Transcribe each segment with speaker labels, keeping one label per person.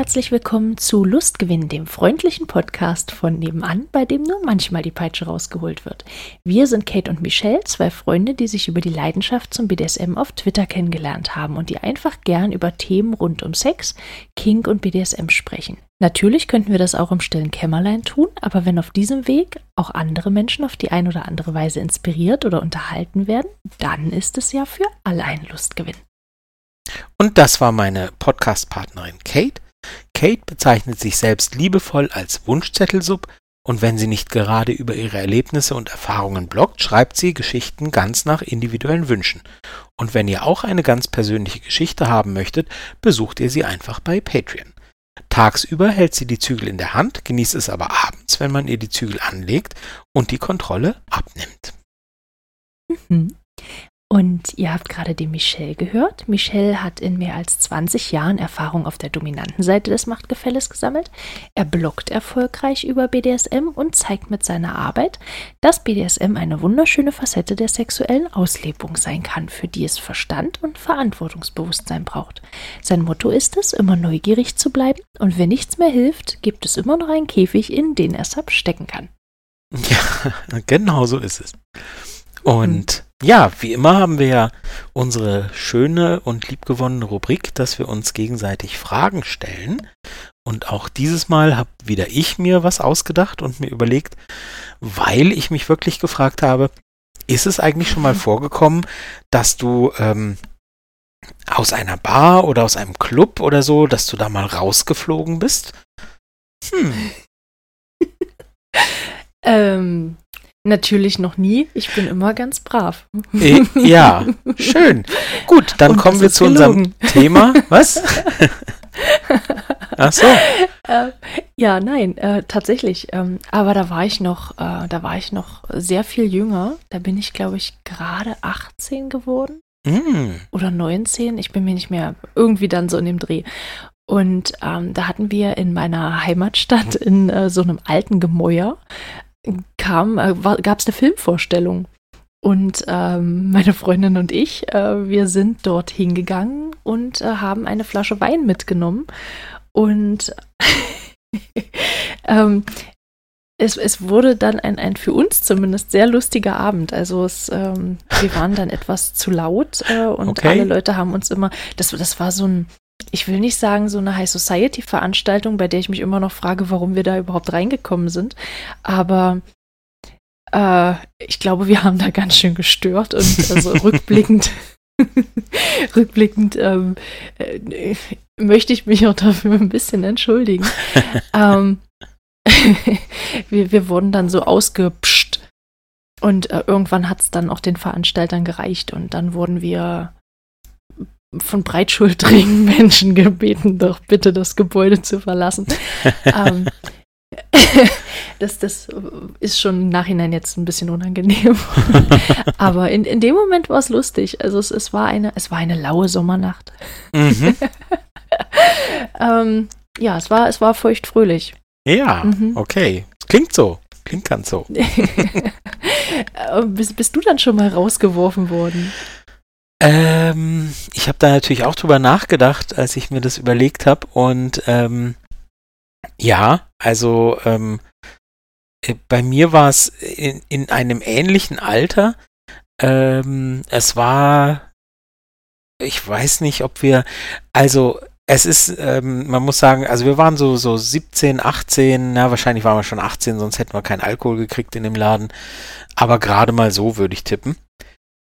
Speaker 1: Herzlich willkommen zu Lustgewinn, dem freundlichen Podcast von nebenan, bei dem nur manchmal die Peitsche rausgeholt wird. Wir sind Kate und Michelle, zwei Freunde, die sich über die Leidenschaft zum BDSM auf Twitter kennengelernt haben und die einfach gern über Themen rund um Sex, Kink und BDSM sprechen. Natürlich könnten wir das auch im stillen Kämmerlein tun, aber wenn auf diesem Weg auch andere Menschen auf die ein oder andere Weise inspiriert oder unterhalten werden, dann ist es ja für alle ein Lustgewinn.
Speaker 2: Und das war meine Podcast-Partnerin Kate. Kate bezeichnet sich selbst liebevoll als Wunschzettelsub und wenn sie nicht gerade über ihre Erlebnisse und Erfahrungen bloggt, schreibt sie Geschichten ganz nach individuellen Wünschen. Und wenn ihr auch eine ganz persönliche Geschichte haben möchtet, besucht ihr sie einfach bei Patreon. Tagsüber hält sie die Zügel in der Hand, genießt es aber abends, wenn man ihr die Zügel anlegt und die Kontrolle abnimmt.
Speaker 1: Mhm. Und ihr habt gerade die Michelle gehört. Michelle hat in mehr als 20 Jahren Erfahrung auf der dominanten Seite des Machtgefälles gesammelt. Er bloggt erfolgreich über BDSM und zeigt mit seiner Arbeit, dass BDSM eine wunderschöne Facette der sexuellen Auslebung sein kann, für die es Verstand und Verantwortungsbewusstsein braucht. Sein Motto ist es, immer neugierig zu bleiben und wenn nichts mehr hilft, gibt es immer noch einen Käfig, in den er Sub stecken kann.
Speaker 2: Ja, genau so ist es. Und mhm. Ja, wie immer haben wir ja unsere schöne und liebgewonnene Rubrik, dass wir uns gegenseitig Fragen stellen. Und auch dieses Mal habe wieder ich mir was ausgedacht und mir überlegt, weil ich mich wirklich gefragt habe, ist es eigentlich schon mal vorgekommen, dass du ähm, aus einer Bar oder aus einem Club oder so, dass du da mal rausgeflogen bist?
Speaker 1: Hm. ähm, Natürlich noch nie. Ich bin immer ganz brav.
Speaker 2: Äh, ja, schön. Gut, dann Und kommen wir zu gelogen. unserem Thema. Was?
Speaker 1: Ach so. Äh, ja, nein, äh, tatsächlich. Ähm, aber da war ich noch, äh, da war ich noch sehr viel jünger. Da bin ich, glaube ich, gerade 18 geworden. Mm. Oder 19. Ich bin mir nicht mehr irgendwie dann so in dem Dreh. Und ähm, da hatten wir in meiner Heimatstadt in äh, so einem alten Gemäuer kam, äh, gab es eine Filmvorstellung. Und ähm, meine Freundin und ich, äh, wir sind dort hingegangen und äh, haben eine Flasche Wein mitgenommen. Und ähm, es, es, wurde dann ein, ein für uns zumindest sehr lustiger Abend. Also es, ähm, wir waren dann etwas zu laut äh, und okay. alle Leute haben uns immer, das, das war so ein, ich will nicht sagen, so eine High Society-Veranstaltung, bei der ich mich immer noch frage, warum wir da überhaupt reingekommen sind. Aber äh, ich glaube, wir haben da ganz schön gestört und also rückblickend, rückblickend ähm, äh, möchte ich mich auch dafür ein bisschen entschuldigen. ähm, wir, wir wurden dann so ausgepscht und äh, irgendwann hat es dann auch den Veranstaltern gereicht und dann wurden wir von breitschultrigen Menschen gebeten, doch bitte das Gebäude zu verlassen. ähm, das, das ist schon im Nachhinein jetzt ein bisschen unangenehm. Aber in, in dem Moment war es lustig. Also es, es, war eine, es war eine laue Sommernacht. Mhm. ähm, ja, es war, es war feuchtfröhlich.
Speaker 2: Ja, mhm. okay. Klingt so. Klingt ganz so.
Speaker 1: bist, bist du dann schon mal rausgeworfen worden?
Speaker 2: Ähm, ich habe da natürlich auch drüber nachgedacht, als ich mir das überlegt habe. Und ähm, ja, also ähm, äh, bei mir war es in, in einem ähnlichen Alter. Ähm, es war, ich weiß nicht, ob wir, also es ist, ähm, man muss sagen, also wir waren so, so 17, 18, na, wahrscheinlich waren wir schon 18, sonst hätten wir keinen Alkohol gekriegt in dem Laden. Aber gerade mal so würde ich tippen.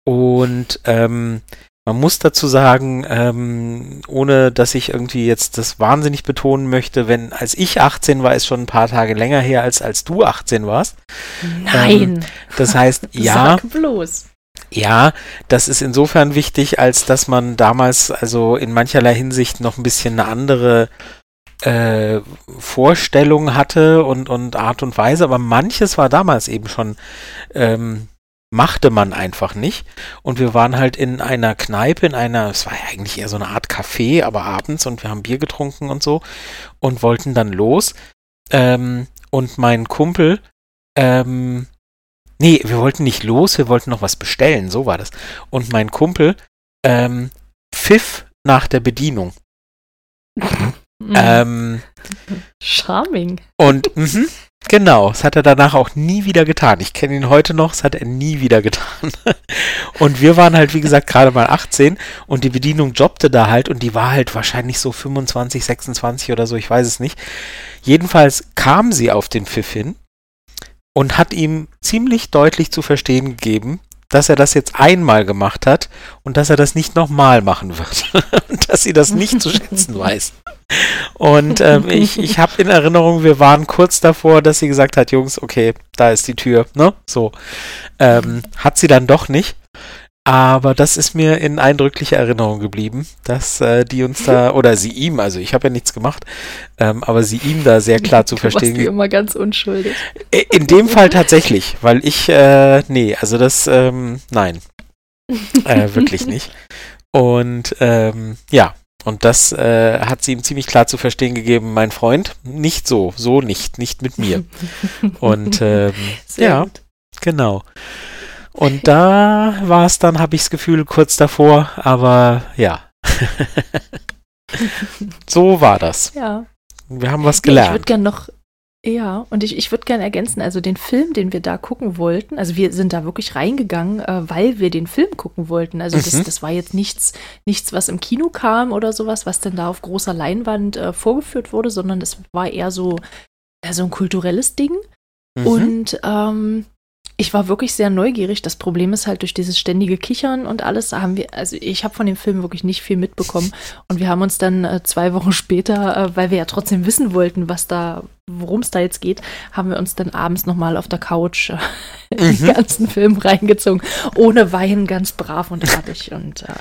Speaker 2: Und ähm, man muss dazu sagen, ähm, ohne dass ich irgendwie jetzt das wahnsinnig betonen möchte, wenn als ich 18 war, ist schon ein paar Tage länger her, als als du 18 warst.
Speaker 1: Nein. Ähm,
Speaker 2: das heißt, ja.
Speaker 1: Sag bloß.
Speaker 2: Ja, das ist insofern wichtig, als dass man damals also in mancherlei Hinsicht noch ein bisschen eine andere äh, Vorstellung hatte und, und Art und Weise, aber manches war damals eben schon ähm, machte man einfach nicht. Und wir waren halt in einer Kneipe, in einer, es war ja eigentlich eher so eine Art Café, aber abends und wir haben Bier getrunken und so und wollten dann los. Ähm, und mein Kumpel, ähm, nee, wir wollten nicht los, wir wollten noch was bestellen, so war das. Und mein Kumpel, ähm, pfiff nach der Bedienung. Mhm. Ähm,
Speaker 1: Charming.
Speaker 2: Und mh, genau, das hat er danach auch nie wieder getan. Ich kenne ihn heute noch, das hat er nie wieder getan. und wir waren halt, wie gesagt, gerade mal 18 und die Bedienung jobbte da halt und die war halt wahrscheinlich so 25, 26 oder so, ich weiß es nicht. Jedenfalls kam sie auf den Pfiff hin und hat ihm ziemlich deutlich zu verstehen gegeben, dass er das jetzt einmal gemacht hat und dass er das nicht nochmal machen wird. dass sie das nicht zu schätzen weiß. Und ähm, ich, ich habe in Erinnerung, wir waren kurz davor, dass sie gesagt hat, Jungs, okay, da ist die Tür, ne? So. Ähm, hat sie dann doch nicht. Aber das ist mir in eindrücklicher Erinnerung geblieben, dass äh, die uns da, oder sie ihm, also ich habe ja nichts gemacht, ähm, aber sie ihm da sehr klar zu du verstehen.
Speaker 1: Du immer ganz unschuldig.
Speaker 2: In dem Fall tatsächlich, weil ich, äh, nee, also das, ähm, nein, äh, wirklich nicht. Und ähm, ja, und das äh, hat sie ihm ziemlich klar zu verstehen gegeben, mein Freund, nicht so, so nicht, nicht mit mir. Und ähm, ja, genau. Und da war es dann, habe ich das Gefühl, kurz davor, aber ja. so war das.
Speaker 1: Ja.
Speaker 2: Wir haben was gelernt.
Speaker 1: ich würde gerne noch, ja, und ich, ich würde gerne ergänzen, also den Film, den wir da gucken wollten, also wir sind da wirklich reingegangen, äh, weil wir den Film gucken wollten. Also das, mhm. das war jetzt nichts, nichts, was im Kino kam oder sowas, was dann da auf großer Leinwand äh, vorgeführt wurde, sondern das war eher so, eher so ein kulturelles Ding. Mhm. Und ähm, ich war wirklich sehr neugierig. Das Problem ist halt durch dieses ständige Kichern und alles haben wir, also ich habe von dem Film wirklich nicht viel mitbekommen. Und wir haben uns dann äh, zwei Wochen später, äh, weil wir ja trotzdem wissen wollten, was da, worum es da jetzt geht, haben wir uns dann abends nochmal auf der Couch äh, mhm. den ganzen Film reingezogen. Ohne Wein, ganz brav und fertig. Und, äh,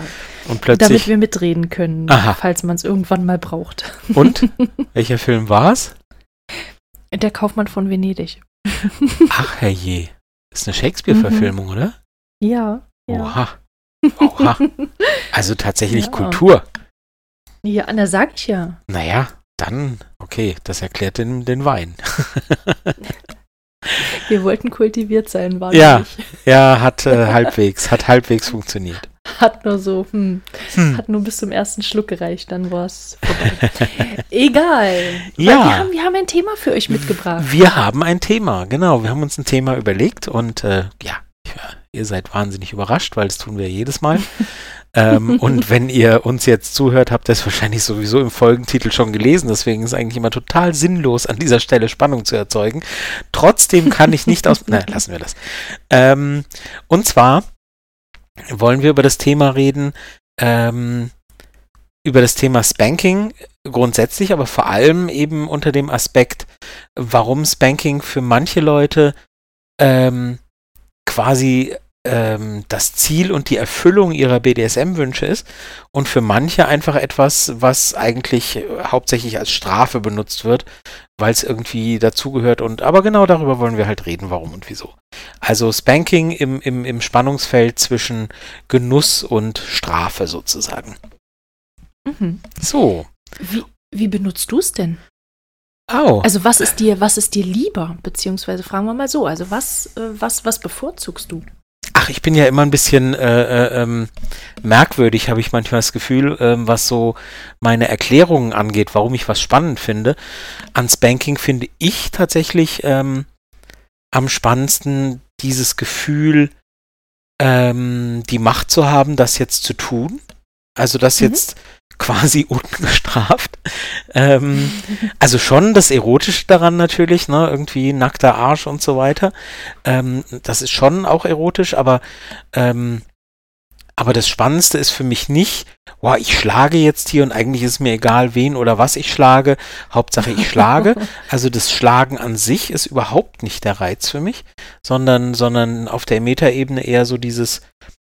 Speaker 2: und plötzlich,
Speaker 1: damit wir mitreden können, aha. falls man es irgendwann mal braucht.
Speaker 2: Und? Welcher Film war es?
Speaker 1: Der Kaufmann von Venedig.
Speaker 2: Ach herrje. Ist eine Shakespeare-Verfilmung, mhm. oder?
Speaker 1: Ja.
Speaker 2: Oha. Oha. Also tatsächlich ja. Kultur.
Speaker 1: Ja, da sag ich ja.
Speaker 2: Naja, dann, okay, das erklärt den, den Wein.
Speaker 1: Wir wollten kultiviert sein, war
Speaker 2: Ja, nicht. ja, hat äh, halbwegs, hat halbwegs funktioniert.
Speaker 1: Hat nur so, hm, hm. hat nur bis zum ersten Schluck gereicht, dann war es vorbei. Egal.
Speaker 2: Ja.
Speaker 1: Wir haben, wir haben ein Thema für euch mitgebracht.
Speaker 2: Wir haben ein Thema, genau. Wir haben uns ein Thema überlegt und äh, ja, ihr seid wahnsinnig überrascht, weil das tun wir jedes Mal. ähm, und wenn ihr uns jetzt zuhört, habt ihr es wahrscheinlich sowieso im Folgentitel schon gelesen. Deswegen ist es eigentlich immer total sinnlos, an dieser Stelle Spannung zu erzeugen. Trotzdem kann ich nicht aus. Nein, lassen wir das. Ähm, und zwar wollen wir über das Thema reden, ähm, über das Thema Spanking grundsätzlich, aber vor allem eben unter dem Aspekt, warum Spanking für manche Leute ähm, quasi ähm, das Ziel und die Erfüllung ihrer BDSM-Wünsche ist und für manche einfach etwas, was eigentlich hauptsächlich als Strafe benutzt wird, weil es irgendwie dazugehört und aber genau darüber wollen wir halt reden, warum und wieso. Also Spanking im, im, im Spannungsfeld zwischen Genuss und Strafe sozusagen.
Speaker 1: Mhm.
Speaker 2: So.
Speaker 1: Wie, wie benutzt du es denn?
Speaker 2: Oh.
Speaker 1: Also was ist dir, was ist dir lieber? Beziehungsweise fragen wir mal so, also was, äh, was, was bevorzugst du?
Speaker 2: Ach, ich bin ja immer ein bisschen äh, äh, ähm, merkwürdig, habe ich manchmal das Gefühl, ähm, was so meine Erklärungen angeht, warum ich was spannend finde. An Spanking finde ich tatsächlich ähm, am spannendsten dieses Gefühl, ähm, die Macht zu haben, das jetzt zu tun. Also das mhm. jetzt quasi ungestraft. Ähm, also schon das Erotische daran natürlich, ne, irgendwie nackter Arsch und so weiter. Ähm, das ist schon auch erotisch, aber ähm, aber das Spannendste ist für mich nicht, boah, ich schlage jetzt hier und eigentlich ist mir egal, wen oder was ich schlage. Hauptsache ich schlage. Also das Schlagen an sich ist überhaupt nicht der Reiz für mich, sondern, sondern auf der Metaebene eher so dieses,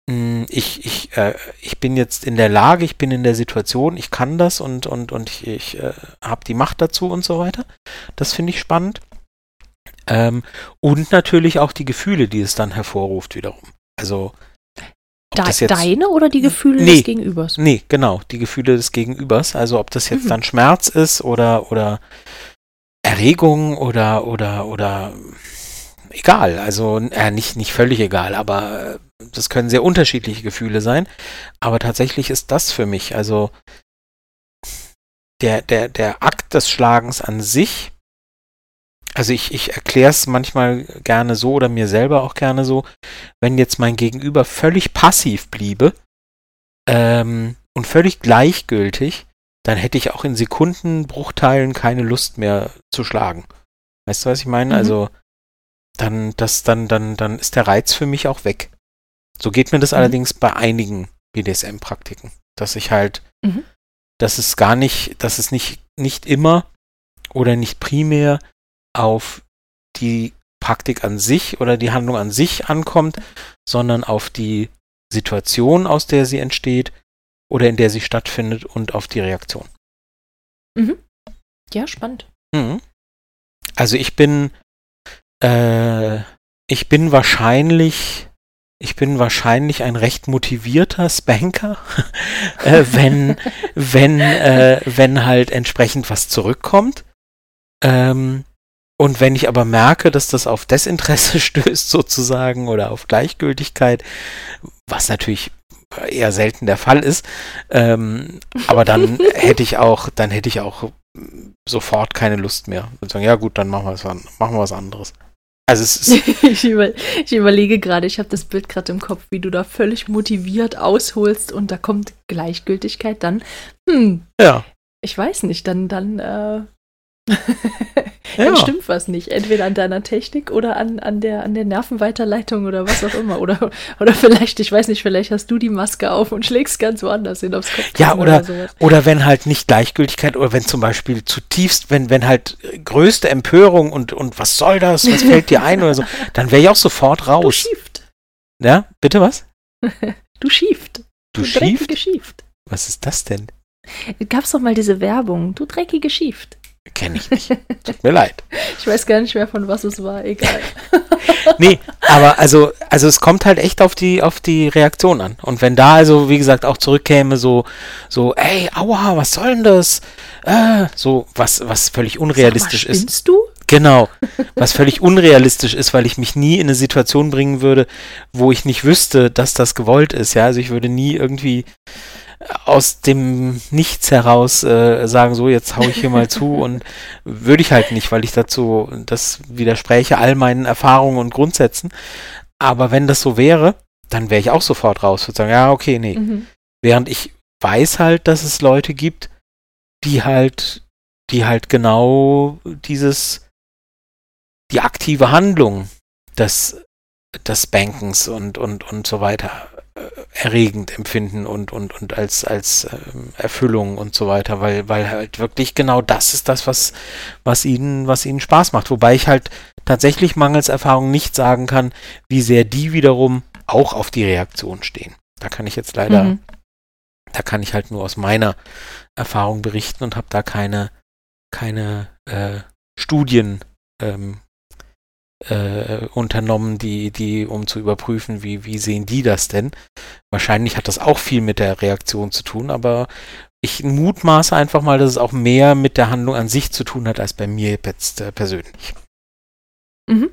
Speaker 2: ich, ich, äh, ich bin jetzt in der Lage, ich bin in der Situation, ich kann das und, und, und ich, ich äh, habe die Macht dazu und so weiter. Das finde ich spannend. Ähm, und natürlich auch die Gefühle, die es dann hervorruft wiederum. Also
Speaker 1: De deine oder die Gefühle
Speaker 2: nee,
Speaker 1: des Gegenübers?
Speaker 2: Nee, genau, die Gefühle des Gegenübers. Also ob das jetzt mhm. dann Schmerz ist oder, oder Erregung oder, oder, oder egal. Also äh, nicht, nicht völlig egal, aber äh, das können sehr unterschiedliche Gefühle sein. Aber tatsächlich ist das für mich, also der, der, der Akt des Schlagens an sich, also ich, ich erkläre es manchmal gerne so oder mir selber auch gerne so, wenn jetzt mein Gegenüber völlig passiv bliebe ähm, und völlig gleichgültig, dann hätte ich auch in Sekundenbruchteilen keine Lust mehr zu schlagen. Weißt du, was ich meine? Mhm. Also dann, das, dann, dann, dann ist der Reiz für mich auch weg. So geht mir das mhm. allerdings bei einigen BDSM-Praktiken, dass ich halt, mhm. dass es gar nicht, dass es nicht, nicht immer oder nicht primär auf die Praktik an sich oder die Handlung an sich ankommt, sondern auf die Situation, aus der sie entsteht oder in der sie stattfindet und auf die Reaktion.
Speaker 1: Mhm. Ja, spannend. Mhm.
Speaker 2: Also ich bin, äh, ich bin wahrscheinlich, ich bin wahrscheinlich ein recht motivierter Spanker, äh, wenn, wenn, äh, wenn halt entsprechend was zurückkommt. Ähm, und wenn ich aber merke, dass das auf Desinteresse stößt sozusagen oder auf Gleichgültigkeit, was natürlich eher selten der Fall ist, ähm, aber dann hätte ich auch, dann hätte ich auch sofort keine Lust mehr. Und sagen, ja gut, dann machen wir was, machen wir was anderes.
Speaker 1: Also es ist ich, über, ich überlege gerade, ich habe das Bild gerade im Kopf, wie du da völlig motiviert ausholst und da kommt Gleichgültigkeit dann. Hm. Ja. Ich weiß nicht, dann, dann äh, ja. Dann stimmt was nicht. Entweder an deiner Technik oder an, an, der, an der Nervenweiterleitung oder was auch immer. Oder, oder vielleicht, ich weiß nicht, vielleicht hast du die Maske auf und schlägst ganz woanders hin aufs Kopf.
Speaker 2: Ja, oder, oder, oder, wenn halt nicht Gleichgültigkeit oder wenn zum Beispiel zutiefst, wenn, wenn halt größte Empörung und, und was soll das, was fällt dir ein oder so, dann wäre ich auch sofort raus. Du schieft. Ja, bitte was?
Speaker 1: du schieft.
Speaker 2: Du, du schieft? schieft. Was ist das denn?
Speaker 1: Gab's doch mal diese Werbung. Du dreckige schieft.
Speaker 2: Kenne ich nicht. Tut mir leid.
Speaker 1: Ich weiß gar nicht mehr, von was es war, egal.
Speaker 2: nee, aber also, also es kommt halt echt auf die, auf die Reaktion an. Und wenn da also, wie gesagt, auch zurückkäme, so, so, ey, aua, was soll denn das? Äh, so, was, was völlig unrealistisch mal, ist.
Speaker 1: du?
Speaker 2: Genau, was völlig unrealistisch ist, weil ich mich nie in eine Situation bringen würde, wo ich nicht wüsste, dass das gewollt ist. Ja, also ich würde nie irgendwie aus dem Nichts heraus äh, sagen, so jetzt hau ich hier mal zu und würde ich halt nicht, weil ich dazu das widerspräche all meinen Erfahrungen und Grundsätzen. Aber wenn das so wäre, dann wäre ich auch sofort raus und sagen, ja, okay, nee. Mhm. Während ich weiß halt, dass es Leute gibt, die halt, die halt genau dieses, die aktive Handlung des, des Bankens und, und, und so weiter erregend empfinden und, und, und als, als ähm, Erfüllung und so weiter, weil, weil halt wirklich genau das ist das, was, was ihnen, was ihnen Spaß macht. Wobei ich halt tatsächlich mangels Erfahrung nicht sagen kann, wie sehr die wiederum auch auf die Reaktion stehen. Da kann ich jetzt leider, mhm. da kann ich halt nur aus meiner Erfahrung berichten und habe da keine, keine äh, Studien ähm, äh, unternommen, die, die, um zu überprüfen, wie, wie sehen die das denn? Wahrscheinlich hat das auch viel mit der Reaktion zu tun, aber ich mutmaße einfach mal, dass es auch mehr mit der Handlung an sich zu tun hat, als bei mir jetzt äh, persönlich. Mhm.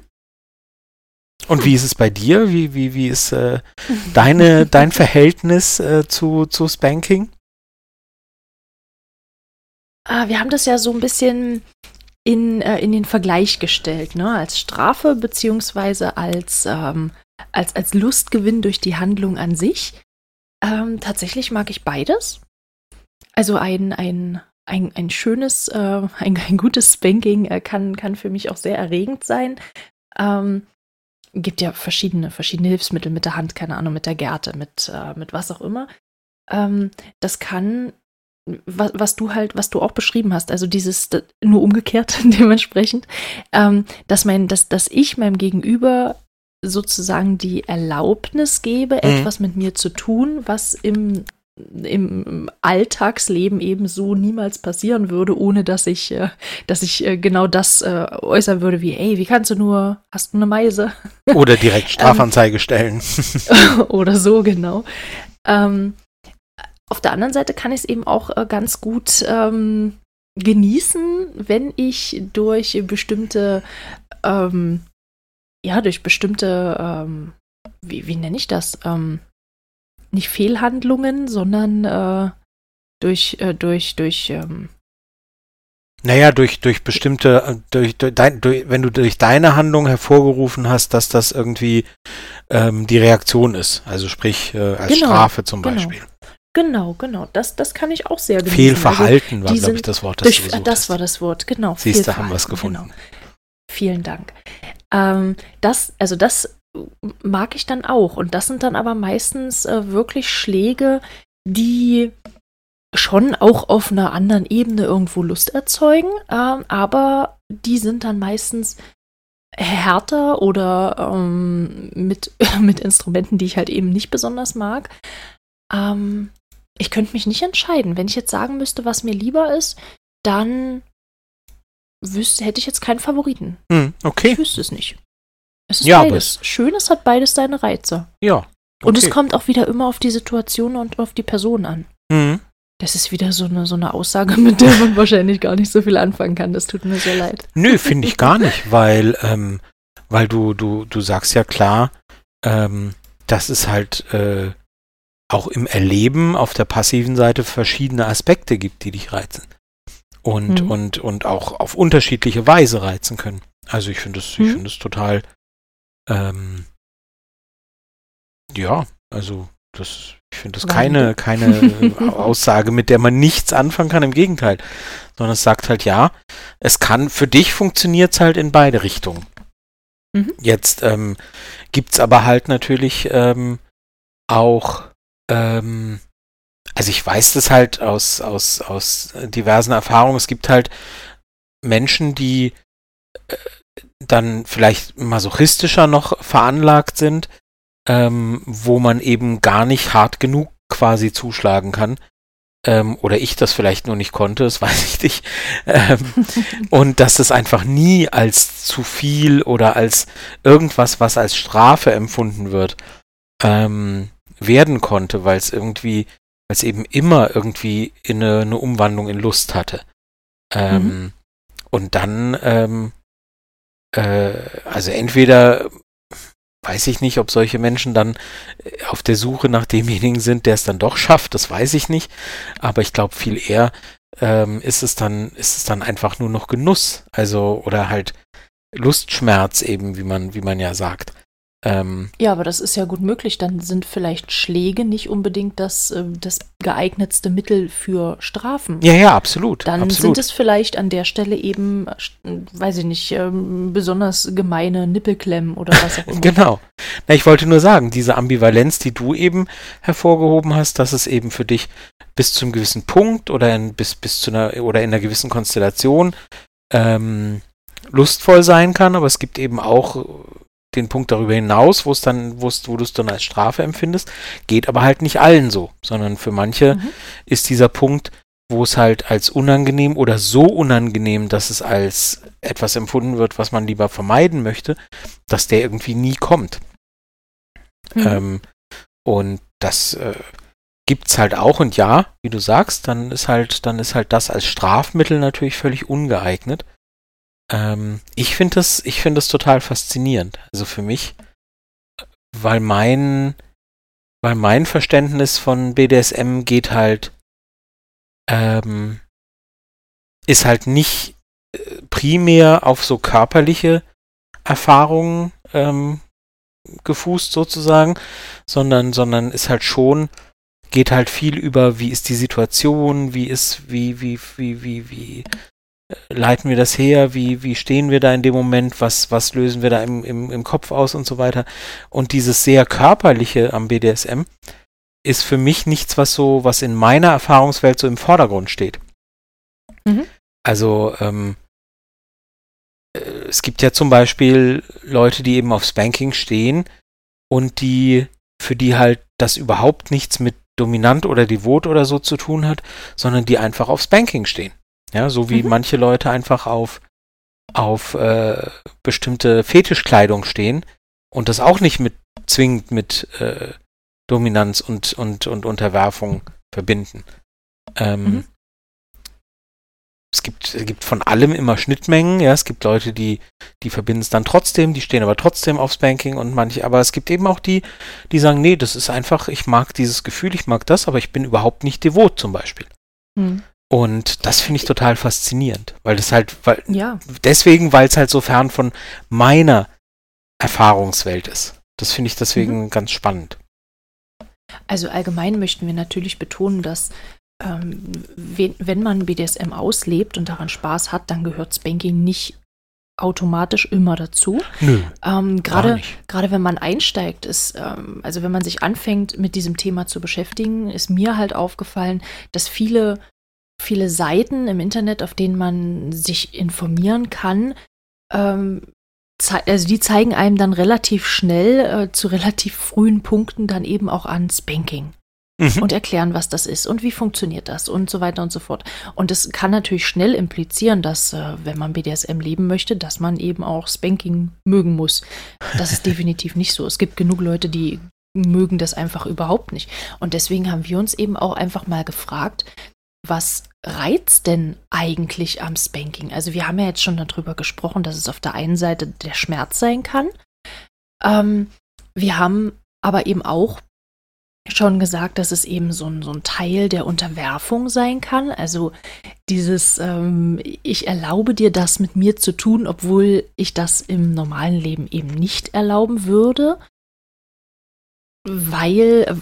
Speaker 2: Und wie ist es bei dir? Wie, wie, wie ist äh, deine, dein Verhältnis äh, zu, zu Spanking?
Speaker 1: Ah, wir haben das ja so ein bisschen in, äh, in den Vergleich gestellt, ne? als Strafe beziehungsweise als, ähm, als, als Lustgewinn durch die Handlung an sich. Ähm, tatsächlich mag ich beides. Also ein, ein, ein, ein schönes, äh, ein, ein gutes Spanking äh, kann, kann für mich auch sehr erregend sein. Ähm, gibt ja verschiedene, verschiedene Hilfsmittel mit der Hand, keine Ahnung, mit der Gerte, mit, äh, mit was auch immer. Ähm, das kann was, was, du halt, was du auch beschrieben hast, also dieses nur umgekehrt dementsprechend, ähm, dass mein, dass, dass ich meinem Gegenüber sozusagen die Erlaubnis gebe, mhm. etwas mit mir zu tun, was im im Alltagsleben eben so niemals passieren würde, ohne dass ich, äh, dass ich äh, genau das äh, äußern würde, wie, ey, wie kannst du nur, hast du eine Meise?
Speaker 2: Oder direkt Strafanzeige stellen.
Speaker 1: oder so, genau. Ähm, auf der anderen Seite kann ich es eben auch äh, ganz gut ähm, genießen, wenn ich durch bestimmte, ähm, ja, durch bestimmte, ähm, wie, wie nenne ich das? Ähm, nicht Fehlhandlungen, sondern äh, durch, äh, durch, durch, ähm,
Speaker 2: Naja, durch, durch bestimmte, äh, durch, durch, dein, durch, wenn du durch deine Handlung hervorgerufen hast, dass das irgendwie ähm, die Reaktion ist. Also sprich äh, als genau, Strafe zum
Speaker 1: genau.
Speaker 2: Beispiel.
Speaker 1: Genau, genau. Das, das kann ich auch sehr
Speaker 2: genießen. Fehlverhalten also, war, glaube ich, das Wort.
Speaker 1: Das, durch, das war das Wort, genau.
Speaker 2: Siehst du, haben wir es gefunden. Genau.
Speaker 1: Vielen Dank. Ähm, das, also das mag ich dann auch. Und das sind dann aber meistens äh, wirklich Schläge, die schon auch auf einer anderen Ebene irgendwo Lust erzeugen, ähm, aber die sind dann meistens härter oder ähm, mit, mit Instrumenten, die ich halt eben nicht besonders mag. Ähm, ich könnte mich nicht entscheiden. Wenn ich jetzt sagen müsste, was mir lieber ist, dann wüsste, hätte ich jetzt keinen Favoriten.
Speaker 2: Hm, okay.
Speaker 1: Ich wüsste es nicht. Es ist
Speaker 2: ja,
Speaker 1: beides. Schön, es hat beides seine Reize.
Speaker 2: Ja. Okay.
Speaker 1: Und es kommt auch wieder immer auf die Situation und auf die Person an.
Speaker 2: Mhm.
Speaker 1: Das ist wieder so eine, so eine Aussage, mit der man wahrscheinlich gar nicht so viel anfangen kann. Das tut mir sehr leid.
Speaker 2: Nö, finde ich gar nicht, weil, ähm, weil du, du, du sagst ja klar, ähm, dass es halt äh, auch im Erleben auf der passiven Seite verschiedene Aspekte gibt, die dich reizen. Und, mhm. und, und auch auf unterschiedliche Weise reizen können. Also ich finde es, mhm. ich finde es total, ähm, ja, also das, ich finde das keine, keine Aussage, mit der man nichts anfangen kann, im Gegenteil. Sondern es sagt halt, ja, es kann, für dich funktioniert es halt in beide Richtungen. Mhm. Jetzt ähm, gibt es aber halt natürlich ähm, auch ähm, also ich weiß das halt aus, aus, aus diversen Erfahrungen. Es gibt halt Menschen, die äh, dann vielleicht masochistischer noch veranlagt sind, ähm, wo man eben gar nicht hart genug quasi zuschlagen kann. Ähm, oder ich das vielleicht nur nicht konnte, das weiß ich nicht. Ähm, und dass es einfach nie als zu viel oder als irgendwas, was als Strafe empfunden wird, ähm, werden konnte, weil es irgendwie, weil es eben immer irgendwie in eine, eine, Umwandlung in Lust hatte. Ähm, mhm. Und dann, ähm, äh, also entweder weiß ich nicht, ob solche Menschen dann äh, auf der Suche nach demjenigen sind, der es dann doch schafft, das weiß ich nicht. Aber ich glaube viel eher ähm, ist es dann, ist es dann einfach nur noch Genuss, also oder halt Lustschmerz eben, wie man, wie man ja sagt.
Speaker 1: Ähm, ja, aber das ist ja gut möglich. Dann sind vielleicht Schläge nicht unbedingt das, äh, das geeignetste Mittel für Strafen.
Speaker 2: Ja, ja, absolut.
Speaker 1: Dann
Speaker 2: absolut.
Speaker 1: sind es vielleicht an der Stelle eben, weiß ich nicht, ähm, besonders gemeine Nippelklemmen oder was auch immer.
Speaker 2: genau. Na, ich wollte nur sagen, diese Ambivalenz, die du eben hervorgehoben hast, dass es eben für dich bis zu einem gewissen Punkt oder in, bis, bis zu einer oder in einer gewissen Konstellation ähm, lustvoll sein kann, aber es gibt eben auch den Punkt darüber hinaus, wo es dann, wo wo du es dann als Strafe empfindest, geht aber halt nicht allen so, sondern für manche mhm. ist dieser Punkt, wo es halt als unangenehm oder so unangenehm, dass es als etwas empfunden wird, was man lieber vermeiden möchte, dass der irgendwie nie kommt. Mhm. Ähm, und das äh, gibt's halt auch und ja, wie du sagst, dann ist halt, dann ist halt das als Strafmittel natürlich völlig ungeeignet. Ähm, ich finde das, ich finde das total faszinierend. Also für mich, weil mein, weil mein Verständnis von BDSM geht halt, ähm, ist halt nicht äh, primär auf so körperliche Erfahrungen ähm, gefußt sozusagen, sondern, sondern ist halt schon, geht halt viel über, wie ist die Situation, wie ist, wie, wie, wie, wie, wie leiten wir das her, wie, wie stehen wir da in dem Moment, was, was lösen wir da im, im, im Kopf aus und so weiter. Und dieses sehr körperliche am BDSM ist für mich nichts, was so, was in meiner Erfahrungswelt so im Vordergrund steht. Mhm. Also, ähm, äh, es gibt ja zum Beispiel Leute, die eben auf Spanking stehen und die, für die halt das überhaupt nichts mit dominant oder devot oder so zu tun hat, sondern die einfach auf Spanking stehen. Ja, so wie mhm. manche Leute einfach auf, auf äh, bestimmte Fetischkleidung stehen und das auch nicht mit zwingend mit äh, Dominanz und, und, und Unterwerfung verbinden. Ähm, mhm. Es gibt, es gibt von allem immer Schnittmengen, ja, es gibt Leute, die, die verbinden es dann trotzdem, die stehen aber trotzdem aufs Banking und manche, aber es gibt eben auch die, die sagen, nee, das ist einfach, ich mag dieses Gefühl, ich mag das, aber ich bin überhaupt nicht devot zum Beispiel. Mhm. Und das finde ich total faszinierend, weil das halt, weil,
Speaker 1: ja.
Speaker 2: deswegen, weil es halt so fern von meiner Erfahrungswelt ist. Das finde ich deswegen mhm. ganz spannend.
Speaker 1: Also allgemein möchten wir natürlich betonen, dass ähm, wenn man BDSM auslebt und daran Spaß hat, dann gehört Spanking nicht automatisch immer dazu.
Speaker 2: Nö.
Speaker 1: Ähm, gerade, gerade wenn man einsteigt, ist, ähm, also wenn man sich anfängt, mit diesem Thema zu beschäftigen, ist mir halt aufgefallen, dass viele, viele Seiten im Internet, auf denen man sich informieren kann, ähm, also die zeigen einem dann relativ schnell äh, zu relativ frühen Punkten dann eben auch an Spanking mhm. und erklären, was das ist und wie funktioniert das und so weiter und so fort. Und es kann natürlich schnell implizieren, dass, äh, wenn man BDSM leben möchte, dass man eben auch Spanking mögen muss. Das ist definitiv nicht so. Es gibt genug Leute, die mögen das einfach überhaupt nicht. Und deswegen haben wir uns eben auch einfach mal gefragt, was reizt denn eigentlich am Spanking? Also wir haben ja jetzt schon darüber gesprochen, dass es auf der einen Seite der Schmerz sein kann. Ähm, wir haben aber eben auch schon gesagt, dass es eben so ein, so ein Teil der Unterwerfung sein kann. Also dieses, ähm, ich erlaube dir das mit mir zu tun, obwohl ich das im normalen Leben eben nicht erlauben würde, weil,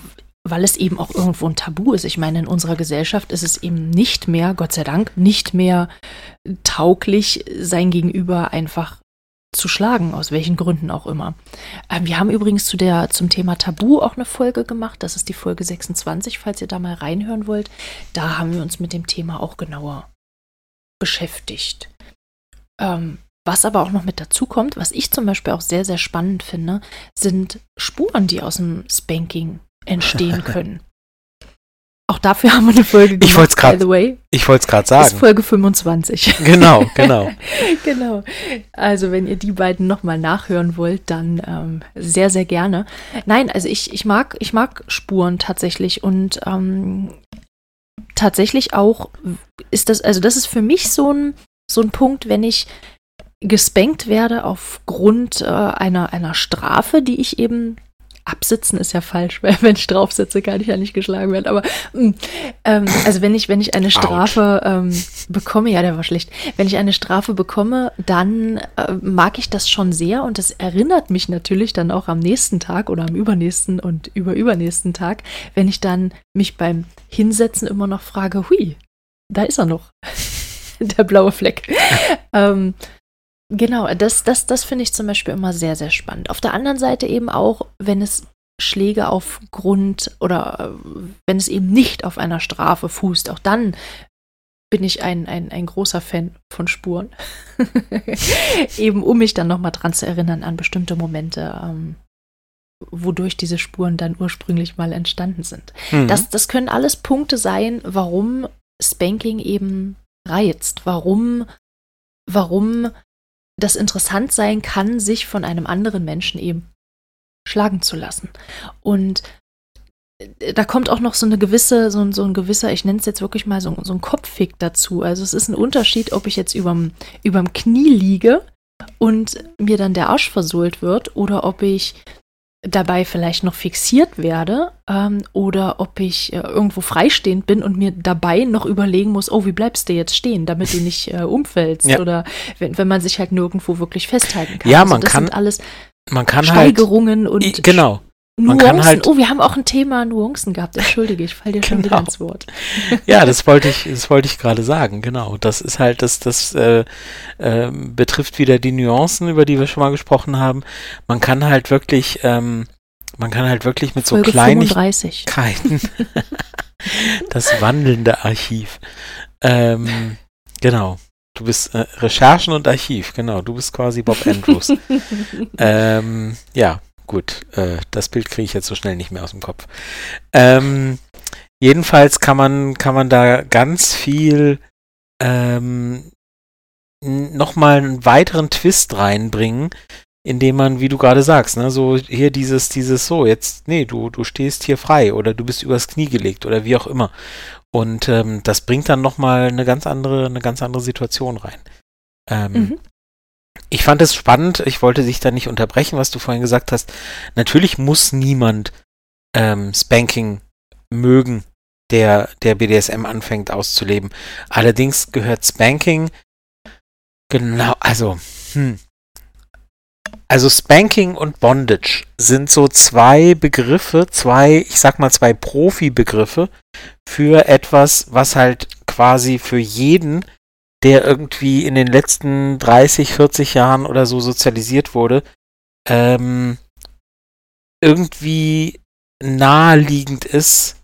Speaker 1: weil es eben auch irgendwo ein Tabu ist. Ich meine, in unserer Gesellschaft ist es eben nicht mehr, Gott sei Dank, nicht mehr tauglich, sein Gegenüber einfach zu schlagen, aus welchen Gründen auch immer. Ähm, wir haben übrigens zu der, zum Thema Tabu auch eine Folge gemacht. Das ist die Folge 26, falls ihr da mal reinhören wollt. Da haben wir uns mit dem Thema auch genauer beschäftigt. Ähm, was aber auch noch mit dazu kommt, was ich zum Beispiel auch sehr, sehr spannend finde, sind Spuren, die aus dem Spanking entstehen können. Auch dafür haben wir eine Folge
Speaker 2: gemacht, ich wollt's grad, by the way. Ich wollte es gerade sagen. Das
Speaker 1: ist Folge 25.
Speaker 2: Genau, genau.
Speaker 1: genau. Also wenn ihr die beiden nochmal nachhören wollt, dann ähm, sehr, sehr gerne. Nein, also ich, ich, mag, ich mag Spuren tatsächlich und ähm, tatsächlich auch ist das, also das ist für mich so ein, so ein Punkt, wenn ich gespankt werde aufgrund äh, einer, einer Strafe, die ich eben absitzen ist ja falsch, weil wenn ich drauf sitze, kann ich ja nicht geschlagen werden. Aber mm, ähm, also wenn ich, wenn ich eine Strafe ähm, bekomme, ja, der war schlecht. Wenn ich eine Strafe bekomme, dann äh, mag ich das schon sehr und das erinnert mich natürlich dann auch am nächsten Tag oder am übernächsten und überübernächsten Tag, wenn ich dann mich beim Hinsetzen immer noch frage, hui, da ist er noch. der blaue Fleck. ähm, Genau, das, das, das finde ich zum Beispiel immer sehr, sehr spannend. Auf der anderen Seite eben auch, wenn es Schläge aufgrund oder äh, wenn es eben nicht auf einer Strafe fußt, auch dann bin ich ein, ein, ein großer Fan von Spuren. eben um mich dann nochmal dran zu erinnern an bestimmte Momente, ähm, wodurch diese Spuren dann ursprünglich mal entstanden sind. Mhm. Das, das können alles Punkte sein, warum Spanking eben reizt, warum, warum das interessant sein kann, sich von einem anderen Menschen eben schlagen zu lassen. Und äh, da kommt auch noch so eine gewisse, so, so ein gewisser, ich nenne es jetzt wirklich mal so, so ein Kopffick dazu. Also es ist ein Unterschied, ob ich jetzt überm, überm Knie liege und mir dann der Arsch versohlt wird oder ob ich dabei vielleicht noch fixiert werde ähm, oder ob ich äh, irgendwo freistehend bin und mir dabei noch überlegen muss, oh, wie bleibst du jetzt stehen, damit du nicht äh, umfällst ja. oder wenn, wenn man sich halt nirgendwo wirklich festhalten kann.
Speaker 2: Ja, also man das kann sind
Speaker 1: alles
Speaker 2: man kann
Speaker 1: halt Steigerungen halt, und
Speaker 2: genau
Speaker 1: Nuancen. Halt, oh, wir haben auch ein Thema Nuancen gehabt. Entschuldige, ich falle dir genau. schon wieder genau. ins Wort.
Speaker 2: ja, das wollte ich, das wollte ich gerade sagen. Genau, das ist halt, das, das äh, äh, betrifft wieder die Nuancen, über die wir schon mal gesprochen haben. Man kann halt wirklich, ähm, man kann halt wirklich mit Folge so Kleinigkeiten das wandelnde Archiv. Ähm, genau. Du bist äh, Recherchen und Archiv, genau. Du bist quasi Bob Andrews. ähm, ja, Gut, äh, das Bild kriege ich jetzt so schnell nicht mehr aus dem Kopf. Ähm, jedenfalls kann man, kann man da ganz viel ähm, nochmal einen weiteren Twist reinbringen, indem man, wie du gerade sagst, ne, so hier dieses, dieses so, jetzt, nee, du, du stehst hier frei oder du bist übers Knie gelegt oder wie auch immer. Und ähm, das bringt dann nochmal eine ganz andere, eine ganz andere Situation rein. Ähm, mhm. Ich fand es spannend, ich wollte dich da nicht unterbrechen, was du vorhin gesagt hast. Natürlich muss niemand ähm, Spanking mögen der, der BDSM anfängt auszuleben. Allerdings gehört Spanking genau, also, hm. Also Spanking und Bondage sind so zwei Begriffe, zwei, ich sag mal zwei Profi-Begriffe für etwas, was halt quasi für jeden, der irgendwie in den letzten 30, 40 Jahren oder so sozialisiert wurde, ähm, irgendwie naheliegend ist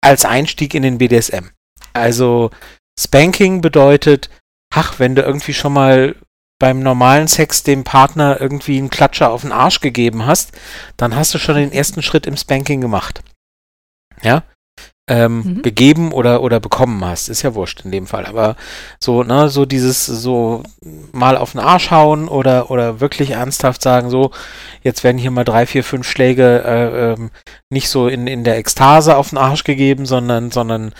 Speaker 2: als Einstieg in den BDSM. Also Spanking bedeutet, ach, wenn du irgendwie schon mal beim normalen Sex dem Partner irgendwie einen Klatscher auf den Arsch gegeben hast, dann hast du schon den ersten Schritt im Spanking gemacht. Ja, ähm, mhm. gegeben oder, oder bekommen hast. Ist ja wurscht in dem Fall. Aber so, ne, so dieses, so mal auf den Arsch hauen oder, oder wirklich ernsthaft sagen, so, jetzt werden hier mal drei, vier, fünf Schläge äh, ähm, nicht so in, in der Ekstase auf den Arsch gegeben, sondern, sondern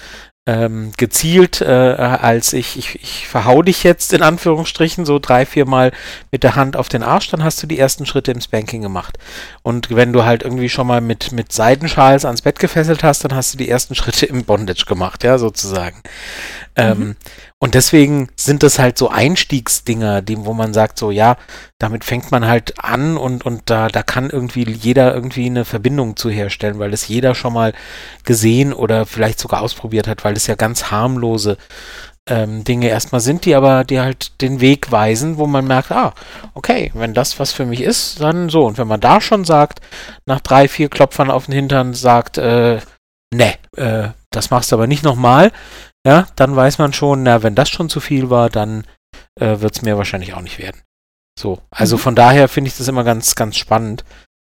Speaker 2: ähm, gezielt, äh, als ich, ich, ich verhau dich jetzt in Anführungsstrichen so drei, vier Mal mit der Hand auf den Arsch, dann hast du die ersten Schritte im Spanking gemacht. Und wenn du halt irgendwie schon mal mit, mit Seidenschals ans Bett gefesselt hast, dann hast du die ersten Schritte im Bondage gemacht, ja, sozusagen. Ähm, mhm. Und deswegen sind das halt so Einstiegsdinger, die, wo man sagt, so, ja, damit fängt man halt an und, und da, da kann irgendwie jeder irgendwie eine Verbindung zu herstellen, weil das jeder schon mal gesehen oder vielleicht sogar ausprobiert hat, weil es ja ganz harmlose ähm, Dinge erstmal sind, die aber die halt den Weg weisen, wo man merkt, ah, okay, wenn das was für mich ist, dann so. Und wenn man da schon sagt, nach drei, vier Klopfern auf den Hintern sagt, äh, ne, äh, das machst du aber nicht nochmal, ja, dann weiß man schon, na, wenn das schon zu viel war, dann äh, wird es mir wahrscheinlich auch nicht werden. So, also mhm. von daher finde ich das immer ganz, ganz spannend.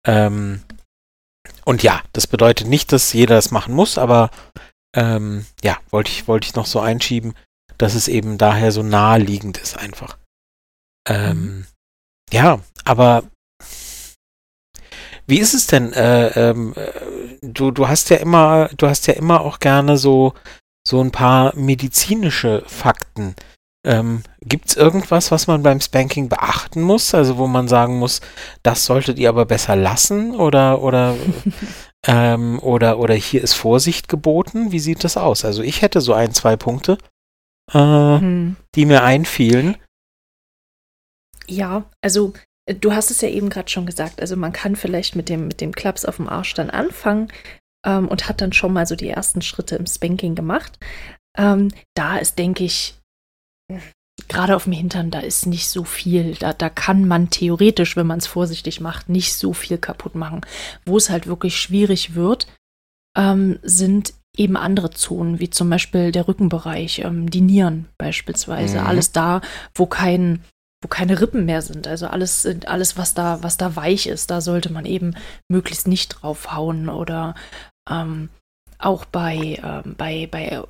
Speaker 2: Ähm, und ja, das bedeutet nicht, dass jeder das machen muss, aber ähm, ja, wollte ich, wollte ich noch so einschieben, dass es eben daher so naheliegend ist einfach. Ähm, mhm. Ja, aber wie ist es denn? Äh, ähm, äh, du, du hast ja immer, du hast ja immer auch gerne so so ein paar medizinische Fakten. Ähm, Gibt es irgendwas, was man beim Spanking beachten muss? Also wo man sagen muss, das solltet ihr aber besser lassen oder oder ähm, oder oder hier ist Vorsicht geboten? Wie sieht das aus? Also ich hätte so ein, zwei Punkte, äh, hm. die mir einfielen.
Speaker 1: Ja, also äh, du hast es ja eben gerade schon gesagt. Also man kann vielleicht mit dem mit dem Klaps auf dem Arsch dann anfangen ähm, und hat dann schon mal so die ersten Schritte im Spanking gemacht. Ähm, da ist, denke ich, gerade auf dem Hintern, da ist nicht so viel. Da, da kann man theoretisch, wenn man es vorsichtig macht, nicht so viel kaputt machen. Wo es halt wirklich schwierig wird, ähm, sind eben andere Zonen, wie zum Beispiel der Rückenbereich, ähm, die Nieren beispielsweise. Mhm. Alles da, wo kein wo keine Rippen mehr sind. Also alles, alles, was da, was da weich ist, da sollte man eben möglichst nicht draufhauen oder ähm, auch bei, ähm, bei, bei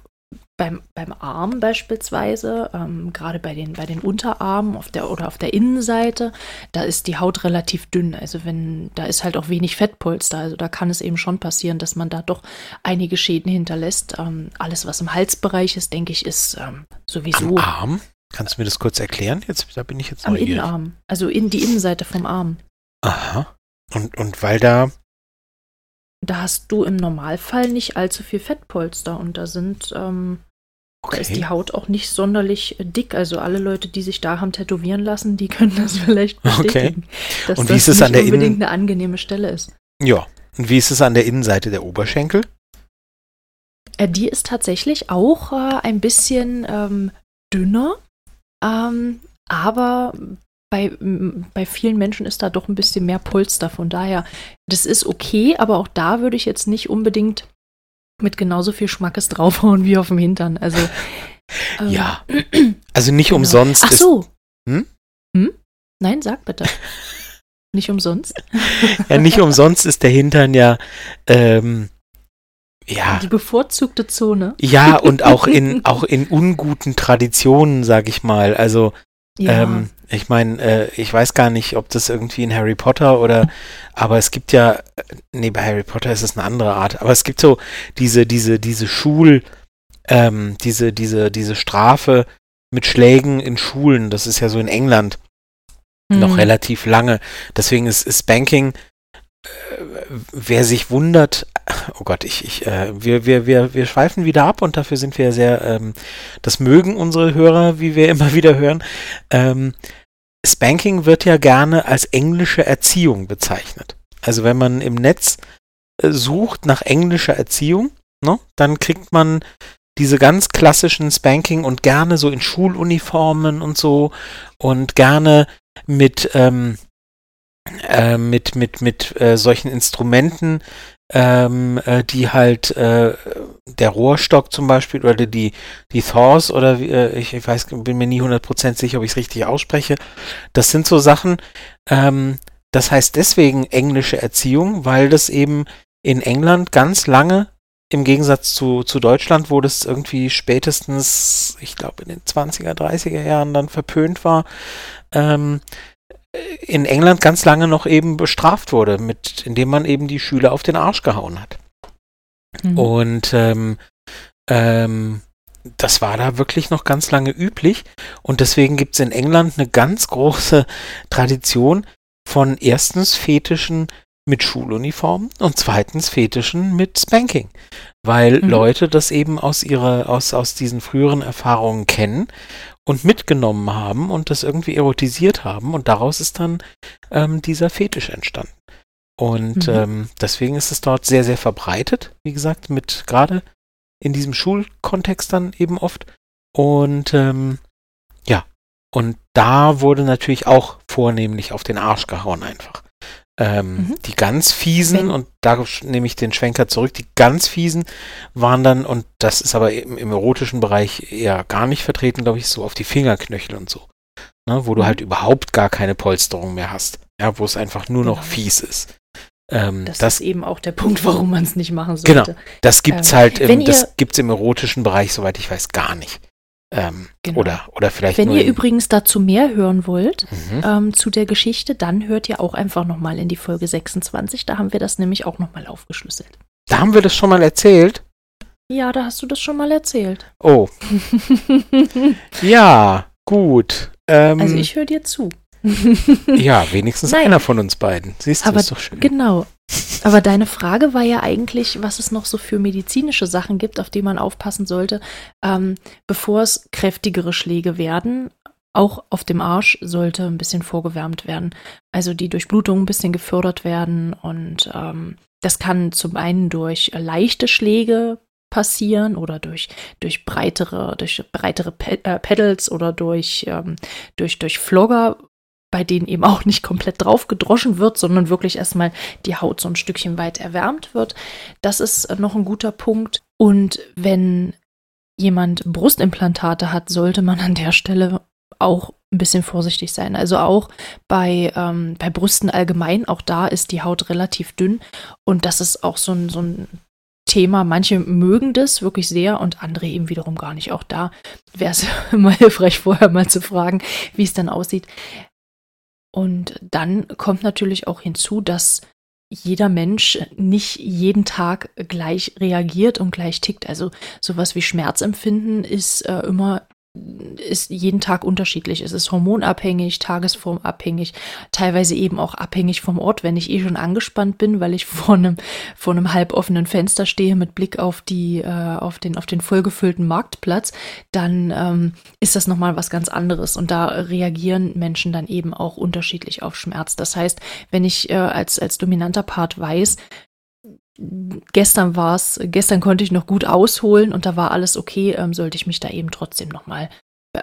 Speaker 1: beim, beim Arm beispielsweise, ähm, gerade bei den, bei den Unterarmen auf der, oder auf der Innenseite, da ist die Haut relativ dünn. Also wenn, da ist halt auch wenig Fettpolster. Also da kann es eben schon passieren, dass man da doch einige Schäden hinterlässt. Ähm, alles, was im Halsbereich ist, denke ich, ist ähm, sowieso.
Speaker 2: Am Arm? Kannst du mir das kurz erklären? Jetzt, da bin ich jetzt
Speaker 1: Am neugierig. Innenarm. Also in die Innenseite vom Arm.
Speaker 2: Aha. Und, und weil da
Speaker 1: da hast du im Normalfall nicht allzu viel Fettpolster und da sind ähm, Okay. Da ist die Haut auch nicht sonderlich dick. Also alle Leute, die sich da haben tätowieren lassen, die können das vielleicht bestätigen. Okay. Dass
Speaker 2: und wie
Speaker 1: das
Speaker 2: ist es an der
Speaker 1: unbedingt Innen eine angenehme Stelle ist.
Speaker 2: Ja. Und wie ist es an der Innenseite der Oberschenkel?
Speaker 1: Äh, die ist tatsächlich auch äh, ein bisschen ähm, dünner. Ähm, aber bei, bei vielen Menschen ist da doch ein bisschen mehr Polster. Von daher, das ist okay, aber auch da würde ich jetzt nicht unbedingt mit genauso viel Schmackes draufhauen wie auf dem Hintern. Also.
Speaker 2: Ähm, ja. Also nicht genau. umsonst.
Speaker 1: Ach so. hm? Hm? Nein, sag bitte. nicht umsonst.
Speaker 2: ja, nicht umsonst ist der Hintern ja. Ähm, ja.
Speaker 1: Die bevorzugte Zone.
Speaker 2: Ja, und auch in, auch in unguten Traditionen, sag ich mal. Also, ja. ähm, ich meine, äh, ich weiß gar nicht, ob das irgendwie in Harry Potter oder, aber es gibt ja, äh, nee, bei Harry Potter ist es eine andere Art, aber es gibt so diese, diese, diese Schul, ähm, diese, diese, diese Strafe mit Schlägen in Schulen, das ist ja so in England mhm. noch relativ lange. Deswegen ist, ist Spanking wer sich wundert, oh Gott, ich, ich, äh, wir, wir, wir, wir schweifen wieder ab und dafür sind wir sehr, ähm, das mögen unsere Hörer, wie wir immer wieder hören. Ähm, Spanking wird ja gerne als englische Erziehung bezeichnet. Also wenn man im Netz äh, sucht nach englischer Erziehung, ne, dann kriegt man diese ganz klassischen Spanking und gerne so in Schuluniformen und so und gerne mit ähm, äh, mit mit mit äh, solchen Instrumenten, ähm, äh, die halt äh, der Rohrstock zum Beispiel oder die die Thors oder äh, ich, ich, weiß bin mir nie 100% sicher, ob ich es richtig ausspreche. Das sind so Sachen. Ähm, das heißt deswegen englische Erziehung, weil das eben in England ganz lange im Gegensatz zu, zu Deutschland, wo das irgendwie spätestens, ich glaube, in den 20er, 30er Jahren dann verpönt war, ähm, in England ganz lange noch eben bestraft wurde, mit, indem man eben die Schüler auf den Arsch gehauen hat. Mhm. Und ähm, ähm, das war da wirklich noch ganz lange üblich. Und deswegen gibt es in England eine ganz große Tradition von erstens fetischen mit Schuluniform und zweitens Fetischen mit Spanking, weil mhm. Leute das eben aus ihrer aus aus diesen früheren Erfahrungen kennen und mitgenommen haben und das irgendwie erotisiert haben und daraus ist dann ähm, dieser Fetisch entstanden. Und mhm. ähm, deswegen ist es dort sehr sehr verbreitet, wie gesagt, mit gerade in diesem Schulkontext dann eben oft und ähm, ja und da wurde natürlich auch vornehmlich auf den Arsch gehauen einfach. Ähm, mhm. Die ganz fiesen, Wenn und da nehme ich den Schwenker zurück, die ganz fiesen waren dann, und das ist aber im, im erotischen Bereich eher gar nicht vertreten, glaube ich, so auf die Fingerknöchel und so. Ne, wo du mhm. halt überhaupt gar keine Polsterung mehr hast. Ja, wo es einfach nur noch genau. fies ist.
Speaker 1: Ähm, das, das, ist eben auch der Punkt, warum man es nicht machen
Speaker 2: genau. sollte. Genau, das gibt's ähm, halt, im, das gibt's im erotischen Bereich, soweit ich weiß, gar nicht. Ähm, genau. oder, oder vielleicht.
Speaker 1: Wenn ihr übrigens dazu mehr hören wollt, mhm. ähm, zu der Geschichte, dann hört ihr auch einfach nochmal in die Folge 26. Da haben wir das nämlich auch nochmal aufgeschlüsselt.
Speaker 2: Da haben wir das schon mal erzählt?
Speaker 1: Ja, da hast du das schon mal erzählt.
Speaker 2: Oh. ja, gut.
Speaker 1: Ähm, also ich höre dir zu.
Speaker 2: ja, wenigstens Nein. einer von uns beiden. Siehst du,
Speaker 1: Aber
Speaker 2: ist doch schön.
Speaker 1: Genau. Aber deine Frage war ja eigentlich, was es noch so für medizinische Sachen gibt, auf die man aufpassen sollte, ähm, bevor es kräftigere Schläge werden. Auch auf dem Arsch sollte ein bisschen vorgewärmt werden. Also die Durchblutung ein bisschen gefördert werden. Und ähm, das kann zum einen durch leichte Schläge passieren oder durch, durch breitere, durch breitere äh, Pedals oder durch, ähm, durch, durch Flogger, bei denen eben auch nicht komplett drauf gedroschen wird, sondern wirklich erstmal die Haut so ein Stückchen weit erwärmt wird. Das ist noch ein guter Punkt. Und wenn jemand Brustimplantate hat, sollte man an der Stelle auch ein bisschen vorsichtig sein. Also auch bei, ähm, bei Brüsten allgemein, auch da ist die Haut relativ dünn und das ist auch so ein, so ein Thema. Manche mögen das wirklich sehr und andere eben wiederum gar nicht. Auch da wäre es mal hilfreich, vorher mal zu fragen, wie es dann aussieht. Und dann kommt natürlich auch hinzu, dass jeder Mensch nicht jeden Tag gleich reagiert und gleich tickt. Also sowas wie Schmerzempfinden ist äh, immer ist jeden Tag unterschiedlich. Es ist hormonabhängig, tagesformabhängig, teilweise eben auch abhängig vom Ort. Wenn ich eh schon angespannt bin, weil ich vor einem, vor einem halboffenen Fenster stehe mit Blick auf die, äh, auf den, auf den vollgefüllten Marktplatz, dann ähm, ist das nochmal was ganz anderes. Und da reagieren Menschen dann eben auch unterschiedlich auf Schmerz. Das heißt, wenn ich äh, als, als dominanter Part weiß, gestern war es, gestern konnte ich noch gut ausholen und da war alles okay, ähm, sollte ich mich da eben trotzdem nochmal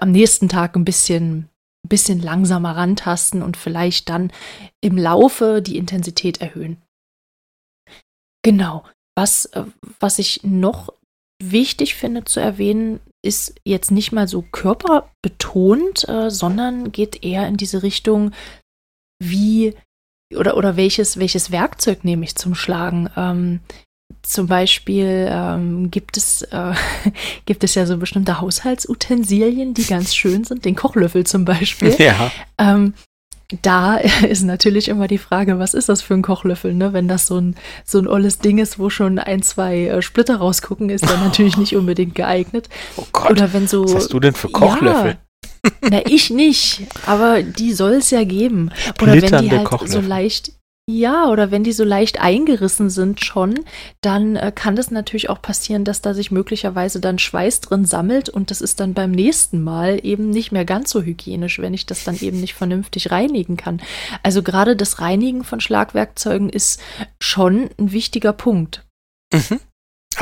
Speaker 1: am nächsten Tag ein bisschen, bisschen langsamer rantasten und vielleicht dann im Laufe die Intensität erhöhen. Genau. Was, äh, was ich noch wichtig finde zu erwähnen, ist jetzt nicht mal so körperbetont, äh, sondern geht eher in diese Richtung, wie oder, oder welches, welches Werkzeug nehme ich zum Schlagen? Ähm, zum Beispiel ähm, gibt, es, äh, gibt es ja so bestimmte Haushaltsutensilien, die ganz schön sind, den Kochlöffel zum Beispiel.
Speaker 2: Ja.
Speaker 1: Ähm, da ist natürlich immer die Frage, was ist das für ein Kochlöffel, ne? Wenn das so ein, so ein olles Ding ist, wo schon ein, zwei äh, Splitter rausgucken, ist der natürlich nicht unbedingt geeignet.
Speaker 2: Oh Gott.
Speaker 1: Oder wenn so.
Speaker 2: Was hast du denn für Kochlöffel? Ja,
Speaker 1: na, ich nicht, aber die soll es ja geben. Oder wenn die halt so leicht, Ja, oder wenn die so leicht eingerissen sind schon, dann äh, kann das natürlich auch passieren, dass da sich möglicherweise dann Schweiß drin sammelt und das ist dann beim nächsten Mal eben nicht mehr ganz so hygienisch, wenn ich das dann eben nicht vernünftig reinigen kann. Also gerade das Reinigen von Schlagwerkzeugen ist schon ein wichtiger Punkt.
Speaker 2: Mhm.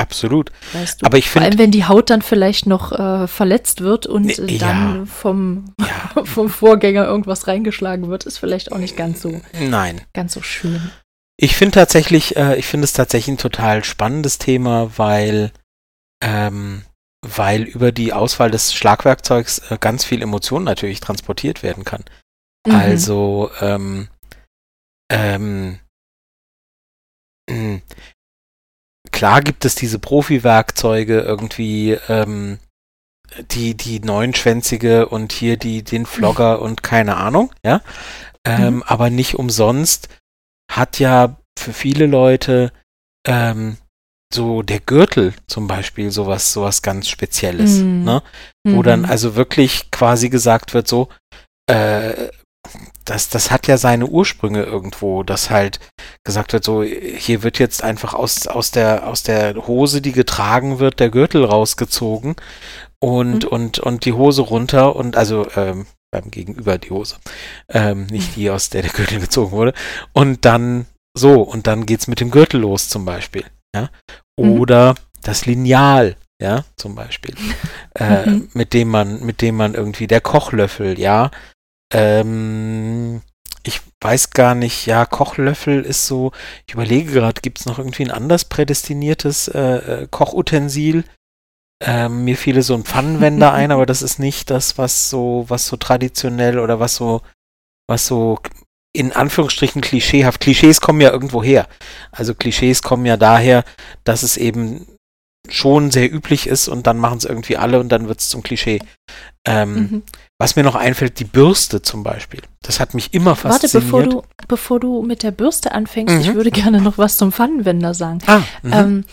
Speaker 2: Absolut.
Speaker 1: Weißt du, Aber ich finde. Vor allem, wenn die Haut dann vielleicht noch äh, verletzt wird und äh, dann ja. vom, ja. vom Vorgänger irgendwas reingeschlagen wird, ist vielleicht auch nicht ganz so.
Speaker 2: Nein.
Speaker 1: Ganz so schön.
Speaker 2: Ich finde tatsächlich, äh, ich finde es tatsächlich ein total spannendes Thema, weil, ähm, weil über die Auswahl des Schlagwerkzeugs äh, ganz viel Emotion natürlich transportiert werden kann. Mhm. Also, ähm, ähm, hm, klar gibt es diese Profi-Werkzeuge irgendwie, ähm, die, die neunschwänzige und hier die, den Flogger und keine Ahnung, ja. Ähm, mhm. Aber nicht umsonst hat ja für viele Leute ähm, so der Gürtel zum Beispiel sowas, sowas ganz Spezielles, mhm. ne? Wo mhm. dann also wirklich quasi gesagt wird, so, äh, das, das hat ja seine Ursprünge irgendwo, dass halt gesagt wird, so, hier wird jetzt einfach aus, aus, der, aus der Hose, die getragen wird, der Gürtel rausgezogen und, mhm. und, und die Hose runter und also ähm, beim Gegenüber die Hose. Ähm, nicht die, aus der der Gürtel gezogen wurde. Und dann so, und dann geht's mit dem Gürtel los zum Beispiel. Ja? Mhm. Oder mhm. das Lineal, ja, zum Beispiel. Äh, mhm. mit dem man, mit dem man irgendwie der Kochlöffel, ja, ähm, ich weiß gar nicht, ja, Kochlöffel ist so, ich überlege gerade, gibt es noch irgendwie ein anders prädestiniertes äh, äh, Kochutensil? Ähm, mir fiele so ein Pfannenwender ein, aber das ist nicht das, was so, was so traditionell oder was so, was so in Anführungsstrichen klischeehaft. Klischees kommen ja irgendwo her. Also Klischees kommen ja daher, dass es eben schon sehr üblich ist und dann machen es irgendwie alle und dann wird es zum Klischee. Ähm, mhm. Was mir noch einfällt, die Bürste zum Beispiel. Das hat mich immer fasziniert.
Speaker 1: Warte, bevor du, bevor du mit der Bürste anfängst, mhm. ich würde gerne noch was zum Pfannenwender sagen. Ah, mhm. ähm,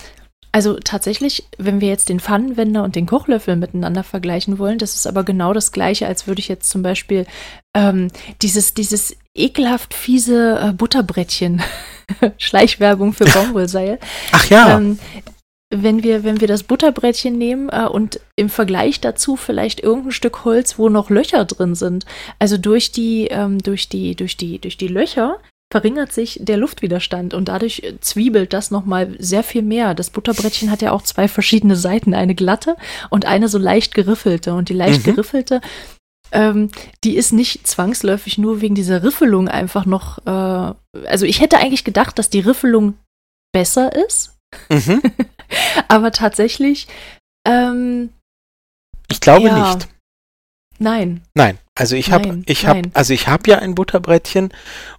Speaker 1: also tatsächlich, wenn wir jetzt den Pfannenwender und den Kochlöffel miteinander vergleichen wollen, das ist aber genau das gleiche, als würde ich jetzt zum Beispiel ähm, dieses, dieses ekelhaft fiese äh, Butterbrettchen, Schleichwerbung für Baumwollseil.
Speaker 2: Ach ja.
Speaker 1: Ähm, wenn wir, wenn wir das Butterbrettchen nehmen äh, und im Vergleich dazu vielleicht irgendein Stück Holz, wo noch Löcher drin sind, also durch die, ähm, durch die, durch die, durch die Löcher verringert sich der Luftwiderstand und dadurch zwiebelt das nochmal sehr viel mehr. Das Butterbrettchen hat ja auch zwei verschiedene Seiten, eine glatte und eine so leicht geriffelte. Und die leicht mhm. geriffelte, ähm, die ist nicht zwangsläufig nur wegen dieser Riffelung einfach noch. Äh, also ich hätte eigentlich gedacht, dass die Riffelung besser ist. Mhm. Aber tatsächlich. Ähm,
Speaker 2: ich glaube ja. nicht.
Speaker 1: Nein.
Speaker 2: Nein. Also ich habe, ich habe, also ich habe ja ein Butterbrettchen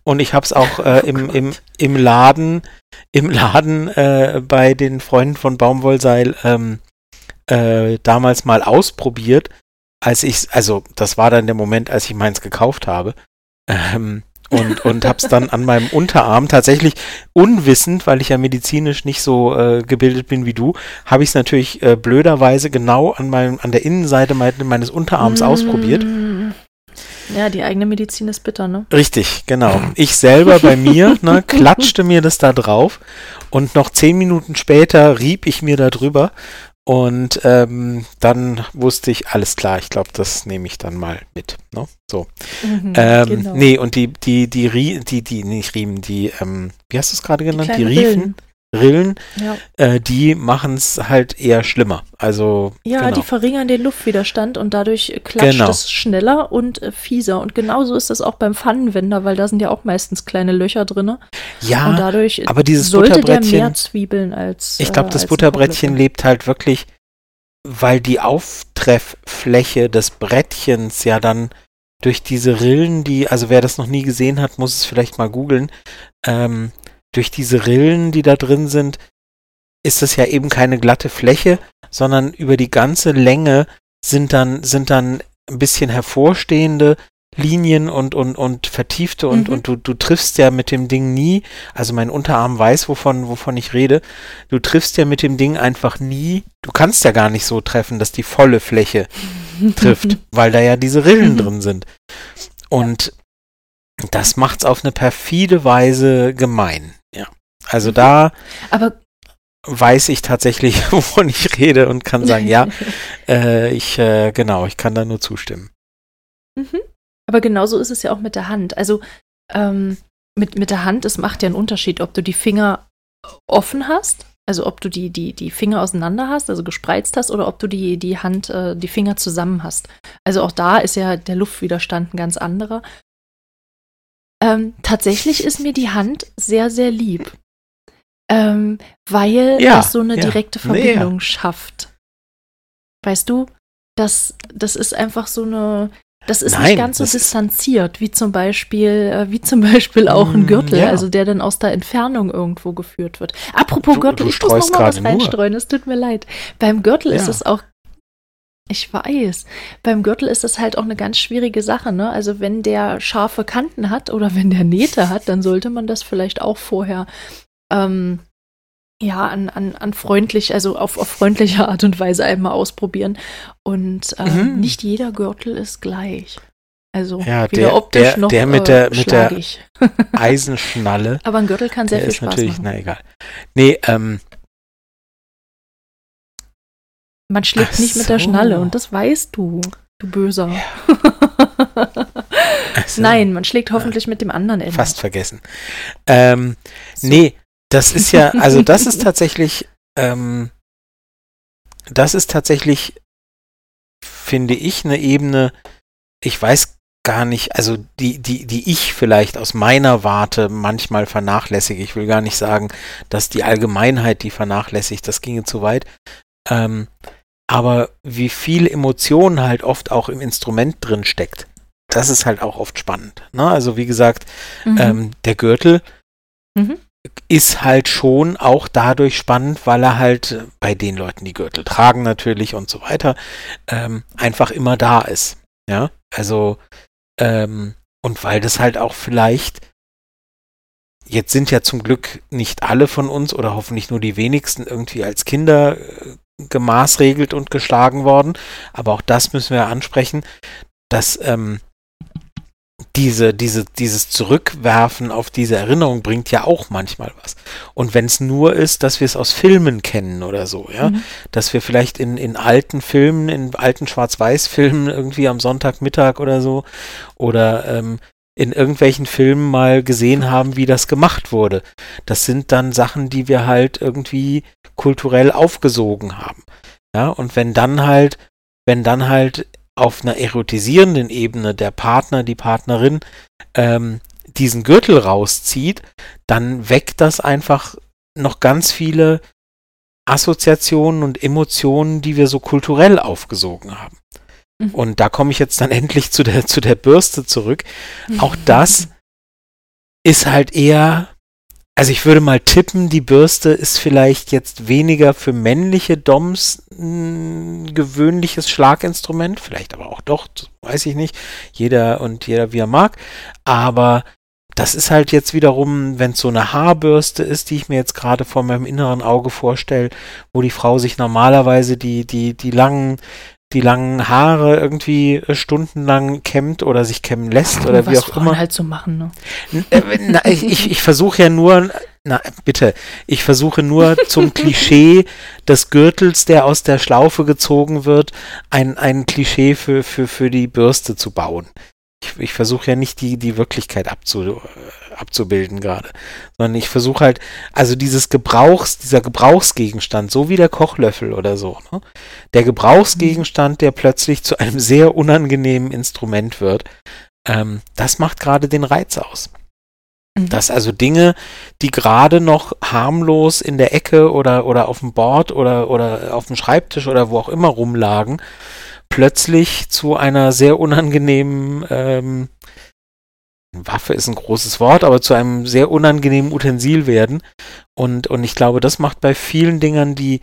Speaker 2: und ich habe es auch äh, oh im, im, im Laden, im Laden äh, bei den Freunden von Baumwollseil ähm, äh, damals mal ausprobiert, als ich, also das war dann der Moment, als ich meins gekauft habe. Ähm, und, und hab's dann an meinem Unterarm tatsächlich unwissend, weil ich ja medizinisch nicht so äh, gebildet bin wie du, habe ich es natürlich äh, blöderweise genau an meinem, an der Innenseite me meines Unterarms mm. ausprobiert.
Speaker 1: Ja, die eigene Medizin ist bitter, ne?
Speaker 2: Richtig, genau. Ich selber bei mir, ne, klatschte mir das da drauf und noch zehn Minuten später rieb ich mir da drüber und ähm, dann wusste ich, alles klar, ich glaube, das nehme ich dann mal mit. Ne? So. Mhm, ähm, genau. Nee, und die, die, die, die, die, die, nicht Riemen, die, ähm, wie hast du es gerade genannt? Die, die Riefen. Rillen, ja. äh, die machen es halt eher schlimmer. Also
Speaker 1: ja, genau. die verringern den Luftwiderstand und dadurch klatscht genau. es schneller und äh, fieser. Und genauso ist das auch beim Pfannenwender, weil da sind ja auch meistens kleine Löcher drin.
Speaker 2: Ja,
Speaker 1: und dadurch
Speaker 2: aber dieses
Speaker 1: sollte der mehr Zwiebeln als.
Speaker 2: Ich glaube, äh, das Butterbrettchen lebt halt wirklich, weil die Auftrefffläche des Brettchens ja dann durch diese Rillen, die, also wer das noch nie gesehen hat, muss es vielleicht mal googeln, ähm, durch diese Rillen, die da drin sind, ist es ja eben keine glatte Fläche, sondern über die ganze Länge sind dann, sind dann ein bisschen hervorstehende Linien und, und, und vertiefte und, mhm. und du, du triffst ja mit dem Ding nie, also mein Unterarm weiß, wovon, wovon ich rede, du triffst ja mit dem Ding einfach nie, du kannst ja gar nicht so treffen, dass die volle Fläche trifft, weil da ja diese Rillen mhm. drin sind. Und das macht's auf eine perfide Weise gemein. Also da
Speaker 1: Aber
Speaker 2: weiß ich tatsächlich, wovon ich rede und kann sagen, ja, äh, ich, äh, genau, ich kann da nur zustimmen.
Speaker 1: Mhm. Aber genauso ist es ja auch mit der Hand. Also ähm, mit, mit der Hand, es macht ja einen Unterschied, ob du die Finger offen hast, also ob du die, die, die Finger auseinander hast, also gespreizt hast, oder ob du die, die Hand, äh, die Finger zusammen hast. Also auch da ist ja der Luftwiderstand ein ganz anderer. Ähm, tatsächlich ist mir die Hand sehr, sehr lieb. Ähm, weil ja, das so eine ja. direkte Verbindung nee, schafft. Weißt du, das, das ist einfach so eine, das ist Nein, nicht ganz so distanziert, wie zum Beispiel, äh, wie zum Beispiel auch ein mm, Gürtel, ja. also der dann aus der Entfernung irgendwo geführt wird. Apropos du, Gürtel, du ich muss noch mal was reinstreuen, es tut mir leid. Beim Gürtel ja. ist es auch ich weiß. Beim Gürtel ist das halt auch eine ganz schwierige Sache, ne? Also wenn der scharfe Kanten hat oder wenn der Nähte hat, dann sollte man das vielleicht auch vorher ähm, ja, an, an, an freundlich, also auf, auf freundliche Art und Weise einmal ausprobieren. Und ähm, mhm. nicht jeder Gürtel ist gleich. Also
Speaker 2: ja, weder der, optisch der, noch der mit der, äh, mit der Eisenschnalle.
Speaker 1: Aber ein Gürtel kann sehr viel Spaß natürlich, machen.
Speaker 2: Na egal. Nee, ähm.
Speaker 1: Man schlägt nicht so. mit der Schnalle und das weißt du, du Böser. Ja. so. Nein, man schlägt hoffentlich ja. mit dem anderen
Speaker 2: Ende. Fast vergessen. Ähm, so. Nee, das ist ja, also das ist tatsächlich, ähm, das ist tatsächlich, finde ich, eine Ebene, ich weiß gar nicht, also die, die, die ich vielleicht aus meiner Warte manchmal vernachlässige. Ich will gar nicht sagen, dass die Allgemeinheit die vernachlässigt, das ginge zu weit. Ähm, aber wie viel Emotion halt oft auch im Instrument drin steckt, das ist halt auch oft spannend. Ne? Also wie gesagt, mhm. ähm, der Gürtel, mhm ist halt schon auch dadurch spannend, weil er halt äh, bei den Leuten, die Gürtel tragen natürlich und so weiter, ähm, einfach immer da ist. Ja, also ähm, und weil das halt auch vielleicht jetzt sind ja zum Glück nicht alle von uns oder hoffentlich nur die wenigsten irgendwie als Kinder äh, gemaßregelt und geschlagen worden, aber auch das müssen wir ansprechen, dass ähm, diese, diese, dieses Zurückwerfen auf diese Erinnerung bringt ja auch manchmal was. Und wenn es nur ist, dass wir es aus Filmen kennen oder so, ja, mhm. dass wir vielleicht in, in alten Filmen, in alten Schwarz-Weiß-Filmen irgendwie am Sonntagmittag oder so oder ähm, in irgendwelchen Filmen mal gesehen haben, wie das gemacht wurde. Das sind dann Sachen, die wir halt irgendwie kulturell aufgesogen haben. Ja, und wenn dann halt, wenn dann halt auf einer erotisierenden Ebene der Partner, die Partnerin ähm, diesen Gürtel rauszieht, dann weckt das einfach noch ganz viele Assoziationen und Emotionen, die wir so kulturell aufgesogen haben. Mhm. Und da komme ich jetzt dann endlich zu der, zu der Bürste zurück. Auch das ist halt eher also ich würde mal tippen, die Bürste ist vielleicht jetzt weniger für männliche Doms ein gewöhnliches Schlaginstrument, vielleicht aber auch doch, weiß ich nicht. Jeder und jeder wie er mag. Aber das ist halt jetzt wiederum, wenn es so eine Haarbürste ist, die ich mir jetzt gerade vor meinem inneren Auge vorstelle, wo die Frau sich normalerweise die, die, die langen die langen Haare irgendwie äh, stundenlang kämmt oder sich kämmen lässt oder wie auch Frauen immer.
Speaker 1: halt so machen, ne?
Speaker 2: Äh, na, ich, ich versuche ja nur, na bitte, ich versuche nur zum Klischee des Gürtels, der aus der Schlaufe gezogen wird, ein, ein Klischee für, für, für die Bürste zu bauen. Ich, ich versuche ja nicht die, die Wirklichkeit abzu, abzubilden gerade, sondern ich versuche halt, also dieses Gebrauchs, dieser Gebrauchsgegenstand, so wie der Kochlöffel oder so, ne? der Gebrauchsgegenstand, der plötzlich zu einem sehr unangenehmen Instrument wird, ähm, das macht gerade den Reiz aus. Mhm. Dass also Dinge, die gerade noch harmlos in der Ecke oder, oder auf dem Board oder, oder auf dem Schreibtisch oder wo auch immer rumlagen, plötzlich zu einer sehr unangenehmen ähm, Waffe ist ein großes Wort, aber zu einem sehr unangenehmen Utensil werden. Und, und ich glaube, das macht bei vielen Dingern, die,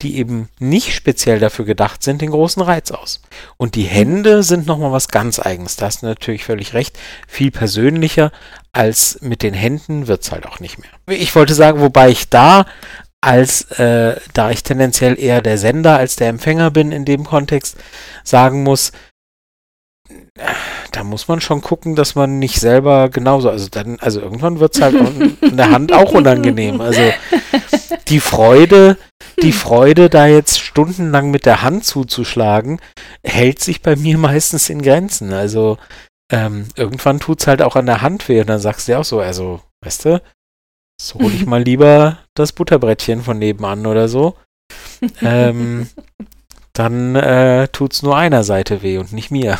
Speaker 2: die eben nicht speziell dafür gedacht sind, den großen Reiz aus. Und die Hände sind nochmal was ganz Eigens. Da hast du natürlich völlig recht. Viel persönlicher als mit den Händen wird's halt auch nicht mehr. Ich wollte sagen, wobei ich da als äh, da ich tendenziell eher der Sender als der Empfänger bin in dem Kontext, sagen muss, da muss man schon gucken, dass man nicht selber genauso, also dann, also irgendwann wird es halt in der Hand auch unangenehm. Also die Freude, die Freude, da jetzt stundenlang mit der Hand zuzuschlagen, hält sich bei mir meistens in Grenzen. Also ähm, irgendwann tut es halt auch an der Hand weh und dann sagst du ja auch so, also, weißt du, so hole ich mal lieber das Butterbrettchen von nebenan oder so. ähm, dann äh, es nur einer Seite weh und nicht mir.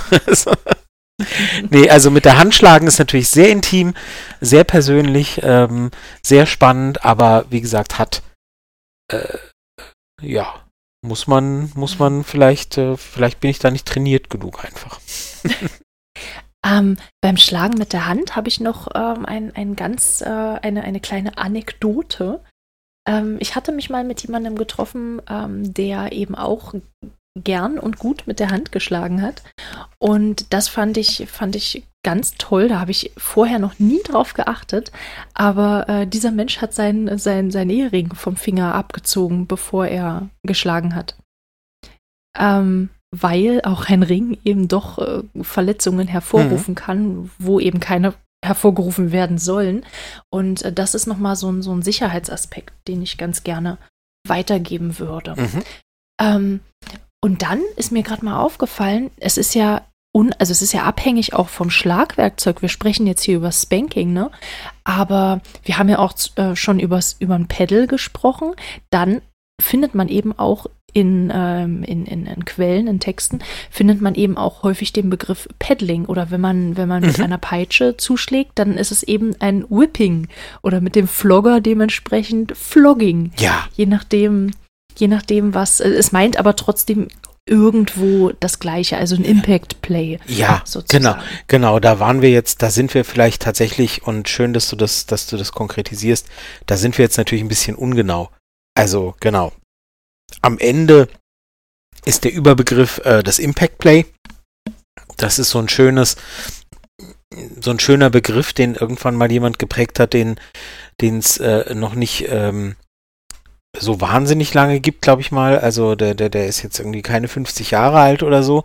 Speaker 2: nee, also mit der Hand schlagen ist natürlich sehr intim, sehr persönlich, ähm, sehr spannend, aber wie gesagt, hat äh, ja, muss man, muss man vielleicht, äh, vielleicht bin ich da nicht trainiert genug einfach.
Speaker 1: Ähm, beim Schlagen mit der Hand habe ich noch ähm, ein, ein ganz, äh, eine, eine kleine Anekdote. Ähm, ich hatte mich mal mit jemandem getroffen, ähm, der eben auch gern und gut mit der Hand geschlagen hat. Und das fand ich, fand ich ganz toll. Da habe ich vorher noch nie drauf geachtet. Aber äh, dieser Mensch hat seinen sein, sein Ehering vom Finger abgezogen, bevor er geschlagen hat. Ähm, weil auch ein Ring eben doch äh, Verletzungen hervorrufen mhm. kann, wo eben keine hervorgerufen werden sollen. Und äh, das ist nochmal so ein, so ein Sicherheitsaspekt, den ich ganz gerne weitergeben würde. Mhm. Ähm, und dann ist mir gerade mal aufgefallen, es ist ja un, also es ist ja abhängig auch vom Schlagwerkzeug. Wir sprechen jetzt hier über Spanking, ne? Aber wir haben ja auch äh, schon übers, über ein Pedal gesprochen. Dann findet man eben auch in, ähm, in, in, in, Quellen, in Texten, findet man eben auch häufig den Begriff Paddling oder wenn man, wenn man mhm. mit einer Peitsche zuschlägt, dann ist es eben ein Whipping oder mit dem Flogger dementsprechend Flogging.
Speaker 2: Ja.
Speaker 1: Je nachdem, je nachdem, was, äh, es meint aber trotzdem irgendwo das Gleiche, also ein Impact Play.
Speaker 2: Ja, sozusagen. genau, genau. Da waren wir jetzt, da sind wir vielleicht tatsächlich und schön, dass du das, dass du das konkretisierst. Da sind wir jetzt natürlich ein bisschen ungenau. Also genau, am Ende ist der Überbegriff äh, das Impact Play. Das ist so ein schönes, so ein schöner Begriff, den irgendwann mal jemand geprägt hat, den es äh, noch nicht ähm, so wahnsinnig lange gibt, glaube ich mal. Also der, der, der ist jetzt irgendwie keine 50 Jahre alt oder so.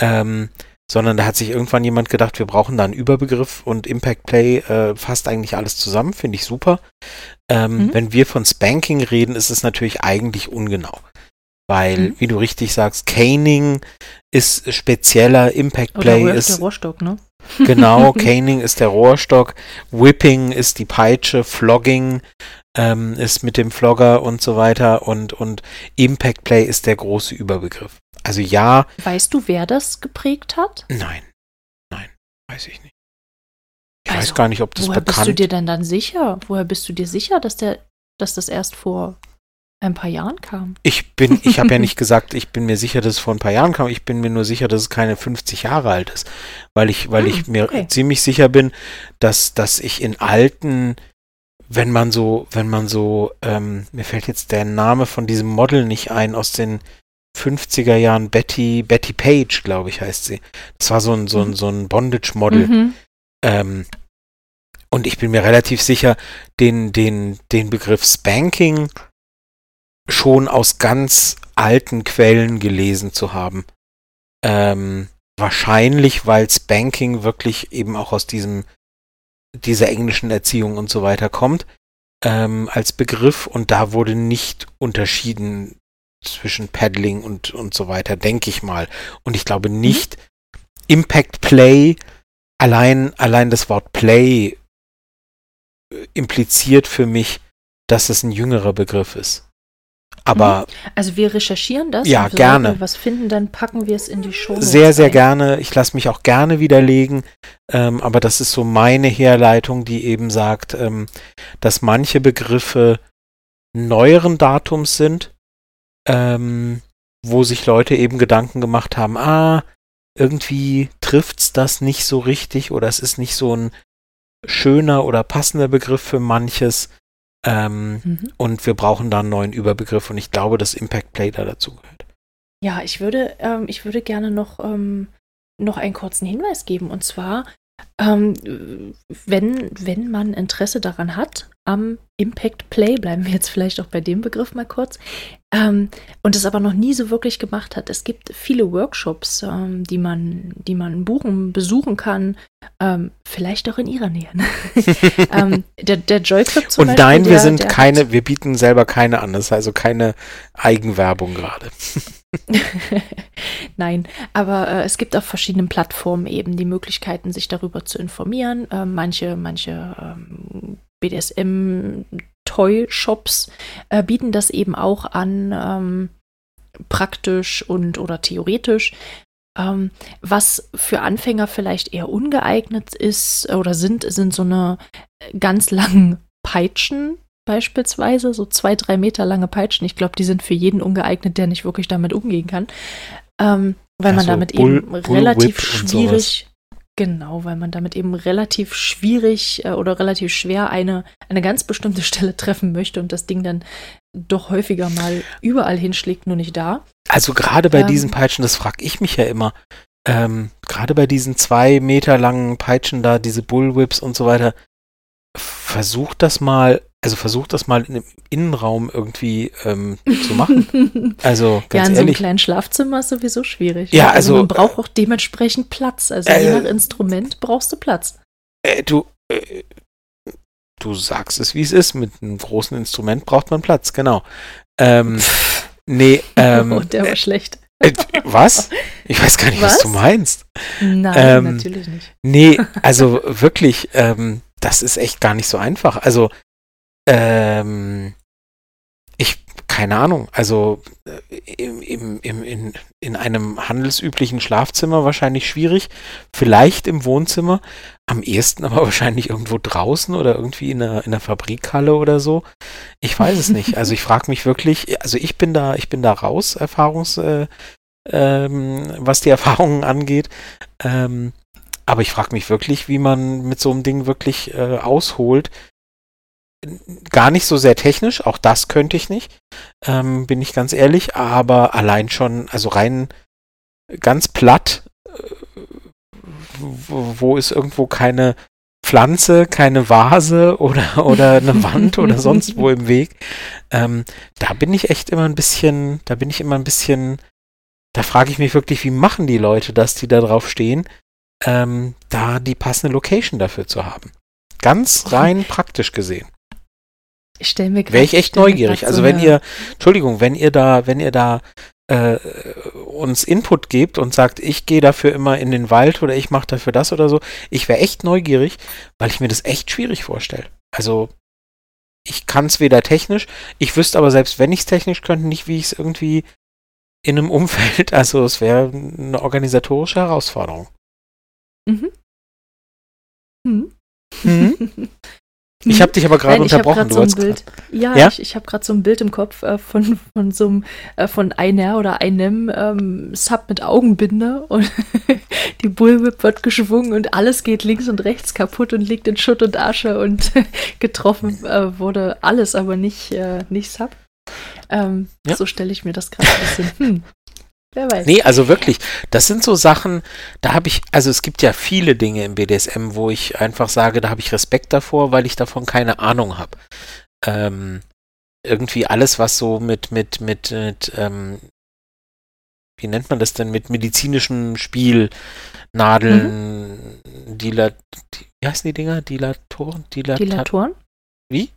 Speaker 2: Ähm, sondern da hat sich irgendwann jemand gedacht, wir brauchen da einen Überbegriff und Impact Play äh, fasst eigentlich alles zusammen, finde ich super. Ähm, mhm. Wenn wir von Spanking reden, ist es natürlich eigentlich ungenau. Weil, mhm. wie du richtig sagst, Caning ist spezieller, Impact Play Oder ist. Der
Speaker 1: Rohrstock, ne?
Speaker 2: Genau, Caning ist der Rohrstock, Whipping ist die Peitsche, Flogging ähm, ist mit dem Flogger und so weiter und, und Impact Play ist der große Überbegriff. Also ja.
Speaker 1: Weißt du, wer das geprägt hat?
Speaker 2: Nein. Nein, weiß ich nicht. Ich also, weiß gar nicht, ob das
Speaker 1: woher
Speaker 2: bekannt
Speaker 1: bist du dir denn dann sicher? Woher bist du dir sicher, dass der, dass das erst vor ein paar Jahren kam?
Speaker 2: Ich bin, ich habe ja nicht gesagt, ich bin mir sicher, dass es vor ein paar Jahren kam. Ich bin mir nur sicher, dass es keine 50 Jahre alt ist, weil ich, weil hm, ich mir okay. ziemlich sicher bin, dass, dass ich in alten, wenn man so, wenn man so, ähm, mir fällt jetzt der Name von diesem Model nicht ein aus den 50er Jahren Betty, Betty Page, glaube ich, heißt sie. Das war so ein, so ein, so ein Bondage-Model. Mhm. Ähm, und ich bin mir relativ sicher, den, den, den Begriff Spanking schon aus ganz alten Quellen gelesen zu haben. Ähm, wahrscheinlich, weil Spanking wirklich eben auch aus diesem, dieser englischen Erziehung und so weiter kommt, ähm, als Begriff und da wurde nicht unterschieden zwischen Paddling und, und so weiter, denke ich mal. Und ich glaube nicht, mhm. Impact Play, allein, allein das Wort Play äh, impliziert für mich, dass es ein jüngerer Begriff ist. Aber.
Speaker 1: Mhm. Also wir recherchieren das.
Speaker 2: Ja, gerne.
Speaker 1: was finden, dann packen wir es in die Show.
Speaker 2: Sehr, sehr rein. gerne. Ich lasse mich auch gerne widerlegen. Ähm, aber das ist so meine Herleitung, die eben sagt, ähm, dass manche Begriffe neueren Datums sind ähm, wo sich Leute eben Gedanken gemacht haben, ah, irgendwie trifft's das nicht so richtig oder es ist nicht so ein schöner oder passender Begriff für manches. Ähm, mhm. Und wir brauchen da einen neuen Überbegriff und ich glaube, dass Impact Play da dazu gehört.
Speaker 1: Ja, ich würde, ähm, ich würde gerne noch, ähm, noch einen kurzen Hinweis geben. Und zwar Ähm, wenn, wenn man Interesse daran hat, am Impact Play, bleiben wir jetzt vielleicht auch bei dem Begriff mal kurz, ähm, und es aber noch nie so wirklich gemacht hat. Es gibt viele Workshops, ähm, die, man, die man buchen, besuchen kann, ähm, vielleicht auch in ihrer Nähe. Ne? Ähm, der, der Joy Club
Speaker 2: zum und Beispiel. Und nein, wir der, sind der keine, wir bieten selber keine an, das ist also keine Eigenwerbung gerade.
Speaker 1: Nein, aber äh, es gibt auf verschiedenen Plattformen eben die Möglichkeiten, sich darüber zu informieren. Äh, manche, manche ähm, BDSM-Toy-Shops äh, bieten das eben auch an, ähm, praktisch und oder theoretisch. Ähm, was für Anfänger vielleicht eher ungeeignet ist oder sind, sind so eine ganz langen Peitschen beispielsweise, so zwei, drei Meter lange Peitschen. Ich glaube, die sind für jeden ungeeignet, der nicht wirklich damit umgehen kann. Ähm, weil ja, man damit Bull, eben relativ schwierig, genau, weil man damit eben relativ schwierig äh, oder relativ schwer eine, eine ganz bestimmte Stelle treffen möchte und das Ding dann doch häufiger mal überall hinschlägt, nur nicht da.
Speaker 2: Also gerade bei ähm, diesen Peitschen, das frage ich mich ja immer, ähm, gerade bei diesen zwei Meter langen Peitschen da, diese Bullwhips und so weiter, versucht das mal also versucht das mal im Innenraum irgendwie ähm, zu machen. Also ganz ja, in so einem
Speaker 1: kleinen Schlafzimmer ist sowieso schwierig.
Speaker 2: Ja, also, also
Speaker 1: man braucht auch dementsprechend Platz. Also äh, je nach Instrument brauchst du Platz.
Speaker 2: Äh, du äh, du sagst es, wie es ist. Mit einem großen Instrument braucht man Platz, genau. Ähm, nee, ähm,
Speaker 1: oh, der war schlecht.
Speaker 2: Äh, was? Ich weiß gar nicht, was, was du meinst.
Speaker 1: Nein, ähm, natürlich nicht.
Speaker 2: Nee, also wirklich, ähm, das ist echt gar nicht so einfach. Also ähm, ich, keine Ahnung, also äh, im, im, im, in, in einem handelsüblichen Schlafzimmer wahrscheinlich schwierig, vielleicht im Wohnzimmer, am ehesten aber wahrscheinlich irgendwo draußen oder irgendwie in einer, in einer Fabrikhalle oder so. Ich weiß es nicht. Also ich frage mich wirklich, also ich bin da, ich bin da raus, Erfahrungs, äh, ähm, was die Erfahrungen angeht. Ähm, aber ich frage mich wirklich, wie man mit so einem Ding wirklich äh, ausholt, gar nicht so sehr technisch, auch das könnte ich nicht, ähm, bin ich ganz ehrlich, aber allein schon, also rein ganz platt, äh, wo, wo ist irgendwo keine Pflanze, keine Vase oder, oder eine Wand oder sonst wo im Weg. Ähm, da bin ich echt immer ein bisschen, da bin ich immer ein bisschen, da frage ich mich wirklich, wie machen die Leute das, die da drauf stehen, ähm, da die passende Location dafür zu haben. Ganz rein praktisch gesehen.
Speaker 1: Ich stelle mir
Speaker 2: Wäre ich echt neugierig. Also so wenn ihr, Entschuldigung, wenn ihr da, wenn ihr da äh, uns Input gebt und sagt, ich gehe dafür immer in den Wald oder ich mache dafür das oder so, ich wäre echt neugierig, weil ich mir das echt schwierig vorstelle. Also ich kann es weder technisch, ich wüsste aber selbst, wenn ich es technisch könnte, nicht, wie ich es irgendwie in einem Umfeld, also es wäre eine organisatorische Herausforderung. Mhm.
Speaker 1: Mhm. mhm.
Speaker 2: Ich habe dich aber gerade unterbrochen.
Speaker 1: Du so ein Bild, ja, ja, ich, ich habe gerade so ein Bild im Kopf äh, von, von so einem, äh, von einer oder einem ähm, Sub mit Augenbinde und die Bullwhip wird geschwungen und alles geht links und rechts kaputt und liegt in Schutt und Asche und getroffen äh, wurde alles, aber nicht, äh, nicht Sub. Ähm, ja. So stelle ich mir das gerade ein bisschen. Hm,
Speaker 2: Wer weiß. Nee, also wirklich, das sind so Sachen, da habe ich, also es gibt ja viele Dinge im BDSM, wo ich einfach sage, da habe ich Respekt davor, weil ich davon keine Ahnung habe. Ähm, irgendwie alles, was so mit, mit, mit, mit ähm, wie nennt man das denn, mit medizinischem Spiel, Nadeln, mhm. Dilat, wie heißen die Dinger? Dilatoren?
Speaker 1: Dilata Dilatoren?
Speaker 2: Wie?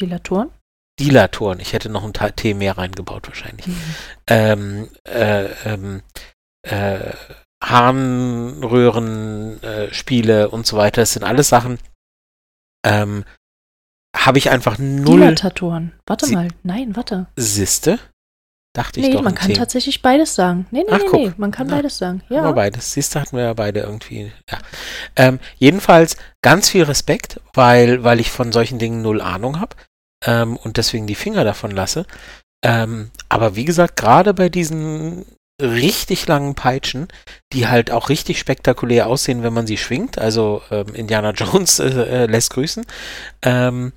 Speaker 1: Dilatoren?
Speaker 2: Dilatoren. Ich hätte noch ein T mehr reingebaut wahrscheinlich. Mhm. Ähm, äh, ähm, äh, Harnröhrenspiele äh, und so weiter. Das sind alles Sachen, ähm, habe ich einfach null.
Speaker 1: Dilatatoren. Warte mal. Nein, warte.
Speaker 2: Siste? Dachte ich nee, doch.
Speaker 1: Nee, man kann Themen. tatsächlich beides sagen. Nee, nee, Ach, nee, nee, man kann Na, beides sagen. Ja.
Speaker 2: Aber beides. Siehst du, hatten wir ja beide irgendwie. Ja. Ähm, jedenfalls ganz viel Respekt, weil, weil ich von solchen Dingen null Ahnung habe ähm, und deswegen die Finger davon lasse. Ähm, aber wie gesagt, gerade bei diesen richtig langen Peitschen, die halt auch richtig spektakulär aussehen, wenn man sie schwingt, also ähm, Indiana Jones äh, äh, lässt grüßen, ähm,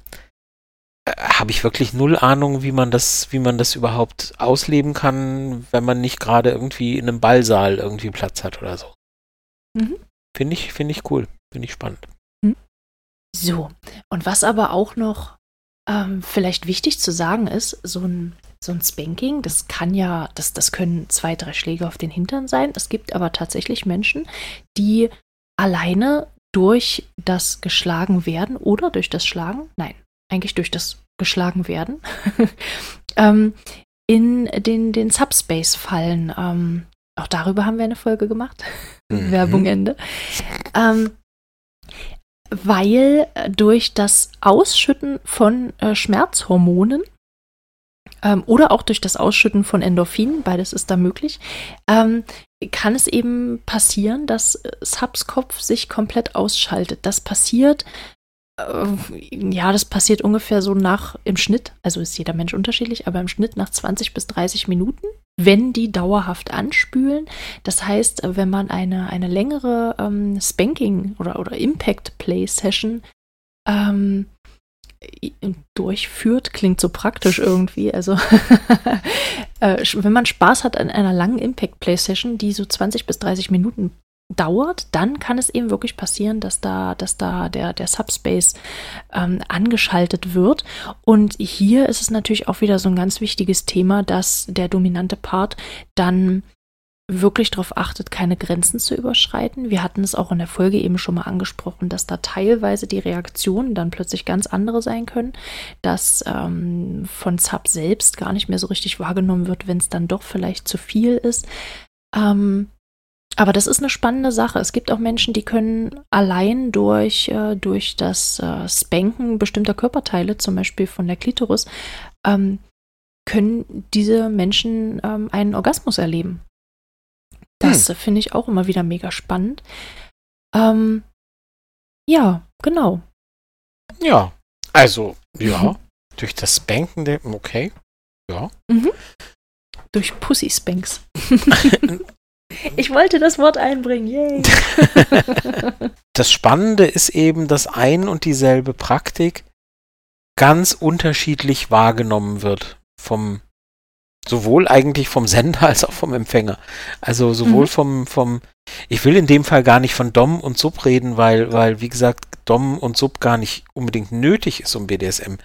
Speaker 2: äh, habe ich wirklich null Ahnung, wie man das, wie man das überhaupt ausleben kann, wenn man nicht gerade irgendwie in einem Ballsaal irgendwie Platz hat oder so. Mhm. finde ich, finde ich cool, finde ich spannend. Hm.
Speaker 1: So, und was aber auch noch ähm, vielleicht wichtig zu sagen ist, so ein, so ein Spanking, das kann ja, das, das können zwei, drei Schläge auf den Hintern sein. Es gibt aber tatsächlich Menschen, die alleine durch das geschlagen werden oder durch das Schlagen, nein, eigentlich durch das geschlagen werden, ähm, in den, den Subspace fallen. Ähm, auch darüber haben wir eine Folge gemacht. Mhm. Werbung Ende. Ähm, weil durch das Ausschütten von äh, Schmerzhormonen ähm, oder auch durch das Ausschütten von Endorphinen, beides ist da möglich, ähm, kann es eben passieren, dass äh, Subs Kopf sich komplett ausschaltet. Das passiert, äh, ja, das passiert ungefähr so nach im Schnitt, also ist jeder Mensch unterschiedlich, aber im Schnitt nach 20 bis 30 Minuten, wenn die dauerhaft anspülen. Das heißt, wenn man eine, eine längere ähm, Spanking oder, oder Impact Play Session ähm, durchführt, klingt so praktisch irgendwie. Also äh, wenn man Spaß hat an einer langen Impact Play Session, die so 20 bis 30 Minuten dauert, dann kann es eben wirklich passieren, dass da, dass da der, der Subspace ähm, angeschaltet wird. Und hier ist es natürlich auch wieder so ein ganz wichtiges Thema, dass der dominante Part dann wirklich darauf achtet, keine Grenzen zu überschreiten. Wir hatten es auch in der Folge eben schon mal angesprochen, dass da teilweise die Reaktionen dann plötzlich ganz andere sein können, dass ähm, von Sub selbst gar nicht mehr so richtig wahrgenommen wird, wenn es dann doch vielleicht zu viel ist. Ähm, aber das ist eine spannende Sache. Es gibt auch Menschen, die können allein durch, äh, durch das äh, Spanken bestimmter Körperteile, zum Beispiel von der Klitoris, ähm, können diese Menschen ähm, einen Orgasmus erleben. Das hm. finde ich auch immer wieder mega spannend. Ähm, ja, genau.
Speaker 2: Ja, also, ja, mhm. durch das Spanken der, okay, ja. Mhm.
Speaker 1: Durch Pussy Spanks. ich wollte das Wort einbringen, yay.
Speaker 2: das Spannende ist eben, dass ein und dieselbe Praktik ganz unterschiedlich wahrgenommen wird vom sowohl eigentlich vom Sender als auch vom Empfänger. Also sowohl mhm. vom, vom, ich will in dem Fall gar nicht von Dom und Sub reden, weil, weil, wie gesagt, Dom und Sub gar nicht unbedingt nötig ist, um BDSM,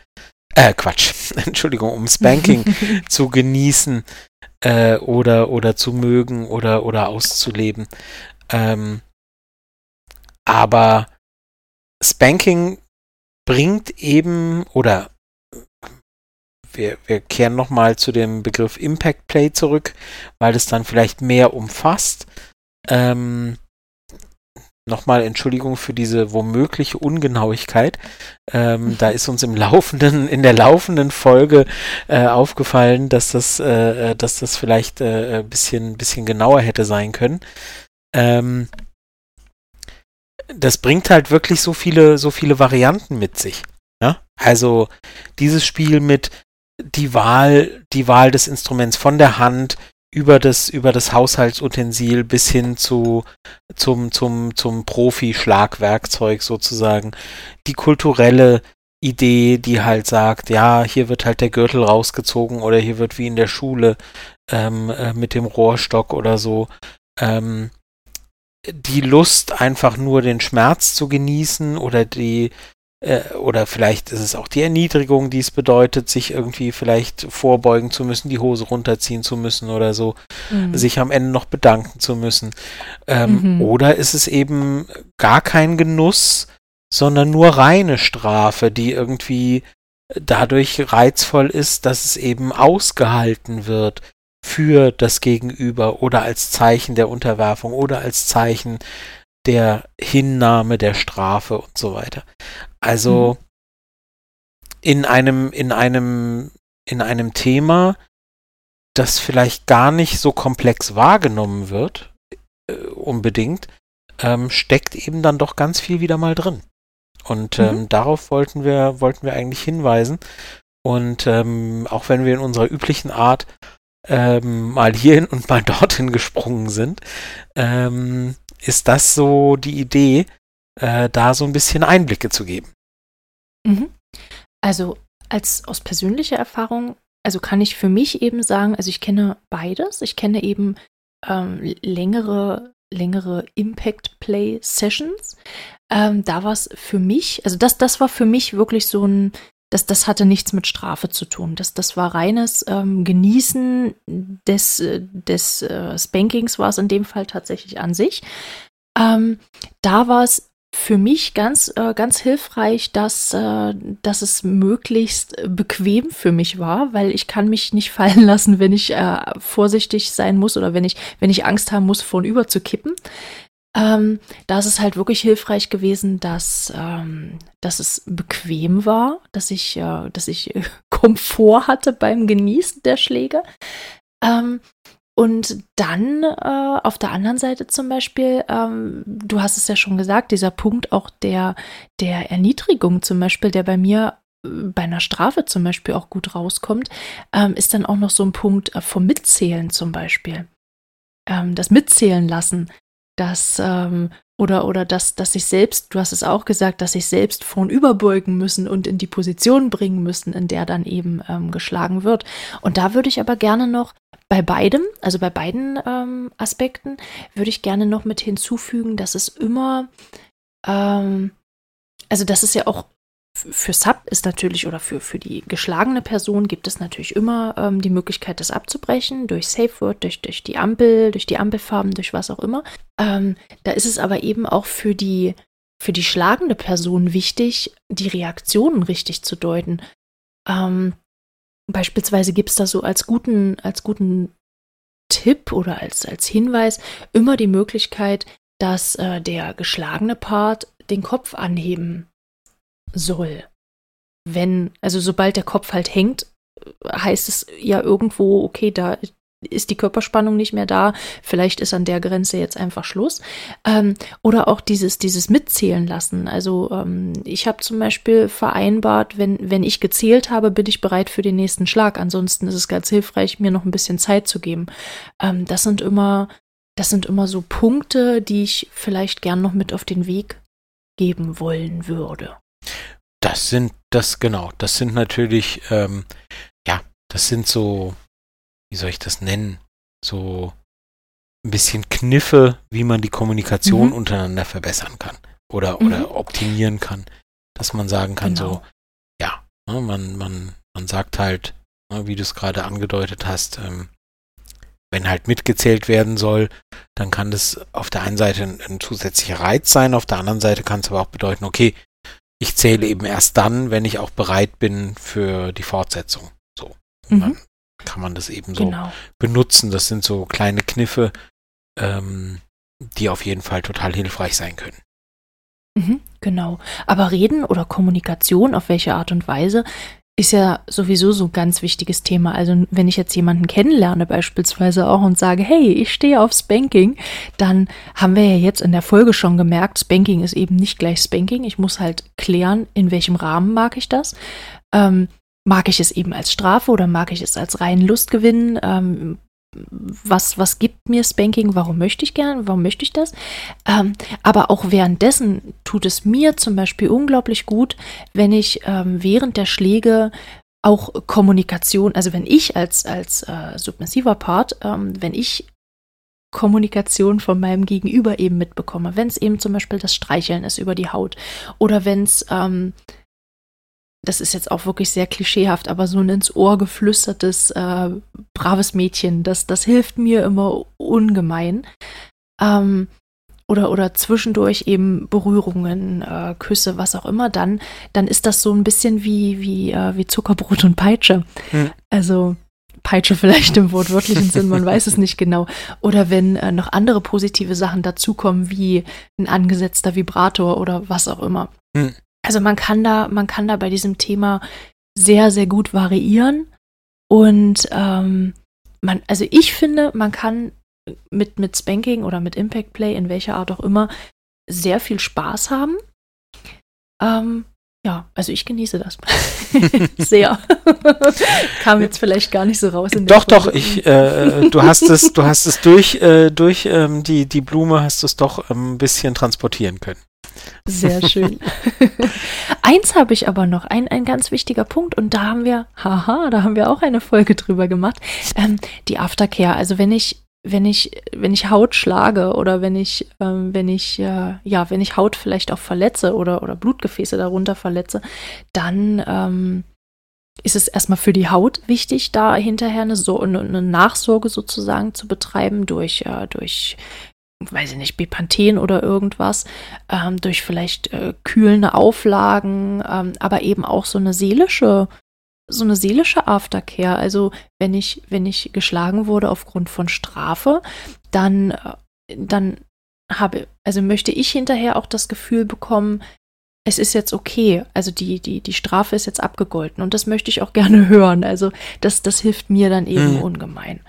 Speaker 2: äh, Quatsch, Entschuldigung, um Spanking zu genießen äh, oder, oder zu mögen oder, oder auszuleben. Ähm, aber Spanking bringt eben oder wir, wir kehren nochmal zu dem Begriff Impact Play zurück, weil es dann vielleicht mehr umfasst. Ähm, nochmal Entschuldigung für diese womögliche Ungenauigkeit. Ähm, da ist uns im laufenden, in der laufenden Folge äh, aufgefallen, dass das, äh, äh dass das vielleicht äh, ein bisschen, bisschen genauer hätte sein können. Ähm, das bringt halt wirklich so viele, so viele Varianten mit sich. Ja? Also dieses Spiel mit, die Wahl, die Wahl des Instruments von der Hand über das, über das Haushaltsutensil bis hin zu, zum, zum, zum Profi-Schlagwerkzeug sozusagen. Die kulturelle Idee, die halt sagt, ja, hier wird halt der Gürtel rausgezogen oder hier wird wie in der Schule ähm, äh, mit dem Rohrstock oder so. Ähm, die Lust, einfach nur den Schmerz zu genießen oder die, äh, oder vielleicht ist es auch die Erniedrigung, die es bedeutet, sich irgendwie vielleicht vorbeugen zu müssen, die Hose runterziehen zu müssen oder so, mhm. sich am Ende noch bedanken zu müssen. Ähm, mhm. Oder ist es eben gar kein Genuss, sondern nur reine Strafe, die irgendwie dadurch reizvoll ist, dass es eben ausgehalten wird für das Gegenüber oder als Zeichen der Unterwerfung oder als Zeichen der Hinnahme der Strafe und so weiter. Also mhm. in einem, in einem, in einem Thema, das vielleicht gar nicht so komplex wahrgenommen wird, äh, unbedingt, ähm, steckt eben dann doch ganz viel wieder mal drin. Und ähm, mhm. darauf wollten wir, wollten wir eigentlich hinweisen. Und ähm, auch wenn wir in unserer üblichen Art ähm, mal hierhin und mal dorthin gesprungen sind, ähm, ist das so die Idee, äh, da so ein bisschen Einblicke zu geben.
Speaker 1: Mhm. Also als aus persönlicher Erfahrung, also kann ich für mich eben sagen, also ich kenne beides. Ich kenne eben ähm, längere längere Impact Play Sessions. Ähm, da war es für mich, also das, das war für mich wirklich so ein, das, das hatte nichts mit Strafe zu tun. Das, das war reines ähm, Genießen des, des äh, Spankings, war es in dem Fall tatsächlich an sich. Ähm, da war es für mich ganz, äh, ganz hilfreich, dass, äh, dass es möglichst bequem für mich war, weil ich kann mich nicht fallen lassen, wenn ich äh, vorsichtig sein muss oder wenn ich, wenn ich Angst haben muss, vornüber zu kippen. Ähm, da ist es halt wirklich hilfreich gewesen, dass, ähm, dass es bequem war, dass ich, äh, dass ich Komfort hatte beim Genießen der Schläge. Ähm, und dann äh, auf der anderen Seite zum Beispiel, ähm, du hast es ja schon gesagt, dieser Punkt auch der, der Erniedrigung zum Beispiel, der bei mir äh, bei einer Strafe zum Beispiel auch gut rauskommt, ähm, ist dann auch noch so ein Punkt äh, vom Mitzählen zum Beispiel. Ähm, das Mitzählen lassen, das ähm, oder, oder dass, dass sich selbst, du hast es auch gesagt, dass sich selbst vornüberbeugen müssen und in die Position bringen müssen, in der dann eben ähm, geschlagen wird. Und da würde ich aber gerne noch bei beidem, also bei beiden ähm, Aspekten, würde ich gerne noch mit hinzufügen, dass es immer, ähm, also das ist ja auch für Sub ist natürlich oder für, für die geschlagene Person gibt es natürlich immer ähm, die Möglichkeit, das abzubrechen durch Safe Word, durch, durch die Ampel, durch die Ampelfarben, durch was auch immer. Ähm, da ist es aber eben auch für die, für die schlagende Person wichtig, die Reaktionen richtig zu deuten. Ähm, Beispielsweise gibt es da so als guten, als guten Tipp oder als, als Hinweis immer die Möglichkeit, dass äh, der geschlagene Part den Kopf anheben soll. Wenn, also sobald der Kopf halt hängt, heißt es ja irgendwo, okay, da ist die Körperspannung nicht mehr da, vielleicht ist an der Grenze jetzt einfach Schluss. Ähm, oder auch dieses, dieses Mitzählen lassen. Also ähm, ich habe zum Beispiel vereinbart, wenn, wenn ich gezählt habe, bin ich bereit für den nächsten Schlag. Ansonsten ist es ganz hilfreich, mir noch ein bisschen Zeit zu geben. Ähm, das sind immer, das sind immer so Punkte, die ich vielleicht gern noch mit auf den Weg geben wollen würde.
Speaker 2: Das sind, das genau, das sind natürlich, ähm, ja, das sind so wie soll ich das nennen, so ein bisschen Kniffe, wie man die Kommunikation mhm. untereinander verbessern kann oder, mhm. oder optimieren kann. Dass man sagen kann, genau. so, ja, ne, man, man, man sagt halt, ne, wie du es gerade angedeutet hast, ähm, wenn halt mitgezählt werden soll, dann kann das auf der einen Seite ein, ein zusätzlicher Reiz sein, auf der anderen Seite kann es aber auch bedeuten, okay, ich zähle eben erst dann, wenn ich auch bereit bin für die Fortsetzung. So. Mhm. Dann kann man das eben so genau. benutzen. Das sind so kleine Kniffe, ähm, die auf jeden Fall total hilfreich sein können.
Speaker 1: Mhm, genau. Aber Reden oder Kommunikation, auf welche Art und Weise, ist ja sowieso so ein ganz wichtiges Thema. Also wenn ich jetzt jemanden kennenlerne beispielsweise auch und sage, hey, ich stehe auf Spanking, dann haben wir ja jetzt in der Folge schon gemerkt, Spanking ist eben nicht gleich Spanking. Ich muss halt klären, in welchem Rahmen mag ich das. Ähm, mag ich es eben als Strafe oder mag ich es als reinen Lustgewinn? Ähm, was, was gibt mir Spanking? Warum möchte ich gern? Warum möchte ich das? Ähm, aber auch währenddessen tut es mir zum Beispiel unglaublich gut, wenn ich ähm, während der Schläge auch Kommunikation, also wenn ich als, als äh, submissiver Part, ähm, wenn ich Kommunikation von meinem Gegenüber eben mitbekomme, wenn es eben zum Beispiel das Streicheln ist über die Haut oder wenn es ähm, das ist jetzt auch wirklich sehr klischeehaft, aber so ein ins Ohr geflüstertes, äh, braves Mädchen, das, das hilft mir immer ungemein. Ähm, oder, oder zwischendurch eben Berührungen, äh, Küsse, was auch immer, dann, dann ist das so ein bisschen wie, wie, äh, wie Zuckerbrot und Peitsche. Hm. Also Peitsche vielleicht im wortwörtlichen Sinn, man weiß es nicht genau. Oder wenn äh, noch andere positive Sachen dazukommen, wie ein angesetzter Vibrator oder was auch immer. Hm. Also man kann da, man kann da bei diesem Thema sehr, sehr gut variieren. Und ähm, man, also ich finde, man kann mit, mit Spanking oder mit Impact Play, in welcher Art auch immer, sehr viel Spaß haben. Ähm, ja, also ich genieße das sehr. Kam jetzt vielleicht gar nicht so raus.
Speaker 2: Doch, doch. Ich, äh, du hast es, du hast es durch, äh, durch ähm, die die Blume hast du es doch ähm, ein bisschen transportieren können.
Speaker 1: Sehr schön. Eins habe ich aber noch, ein, ein ganz wichtiger Punkt, und da haben wir, haha, da haben wir auch eine Folge drüber gemacht, ähm, die Aftercare. Also wenn ich wenn ich, wenn ich Haut schlage oder wenn ich, ähm, wenn ich, äh, ja, wenn ich Haut vielleicht auch verletze oder, oder Blutgefäße darunter verletze, dann ähm, ist es erstmal für die Haut wichtig, da hinterher eine, so, eine, eine Nachsorge sozusagen zu betreiben durch, äh, durch weiß ich nicht, Bepanthen oder irgendwas, ähm, durch vielleicht äh, kühlende Auflagen, ähm, aber eben auch so eine seelische so eine seelische Aftercare. Also wenn ich, wenn ich geschlagen wurde aufgrund von Strafe, dann, äh, dann habe, also möchte ich hinterher auch das Gefühl bekommen, es ist jetzt okay. Also die, die, die Strafe ist jetzt abgegolten. Und das möchte ich auch gerne hören. Also das, das hilft mir dann eben hm. ungemein.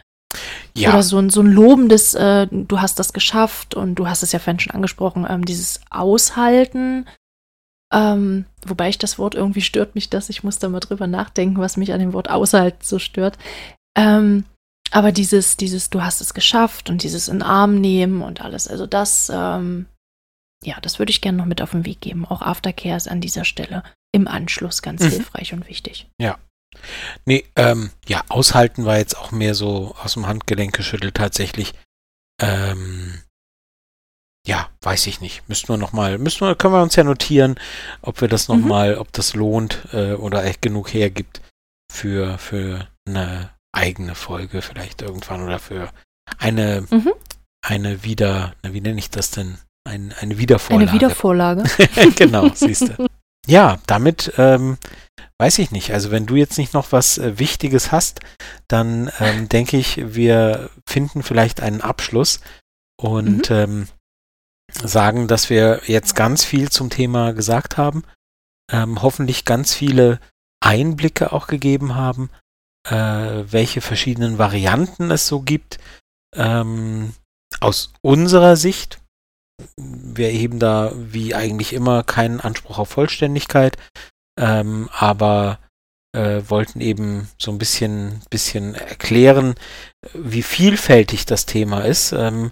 Speaker 1: Ja. Oder so ein, so ein lobendes, äh, du hast das geschafft und du hast es ja vorhin schon angesprochen, ähm, dieses Aushalten ähm, wobei ich das Wort irgendwie stört mich das. Ich muss da mal drüber nachdenken, was mich an dem Wort außerhalb so stört. Ähm, aber dieses, dieses, du hast es geschafft und dieses in Arm nehmen und alles, also das, ähm, ja, das würde ich gerne noch mit auf den Weg geben. Auch Aftercare ist an dieser Stelle im Anschluss ganz mhm. hilfreich und wichtig.
Speaker 2: Ja. Nee, ähm, ja, aushalten war jetzt auch mehr so aus dem Handgelenk geschüttelt tatsächlich. Ähm, ja, weiß ich nicht. Müssen wir noch mal, müssen wir, können wir uns ja notieren, ob wir das noch mhm. ob das lohnt äh, oder echt genug hergibt für für eine eigene Folge vielleicht irgendwann oder für eine mhm. eine wieder, wie nenne ich das denn? Ein, eine Wiedervorlage.
Speaker 1: Eine Wiedervorlage.
Speaker 2: genau, siehst du. Ja, damit ähm, weiß ich nicht. Also wenn du jetzt nicht noch was äh, Wichtiges hast, dann ähm, denke ich, wir finden vielleicht einen Abschluss und mhm. ähm, sagen, dass wir jetzt ganz viel zum Thema gesagt haben, ähm, hoffentlich ganz viele Einblicke auch gegeben haben, äh, welche verschiedenen Varianten es so gibt. Ähm, aus unserer Sicht, wir erheben da wie eigentlich immer keinen Anspruch auf Vollständigkeit, ähm, aber äh, wollten eben so ein bisschen, bisschen erklären, wie vielfältig das Thema ist. Ähm,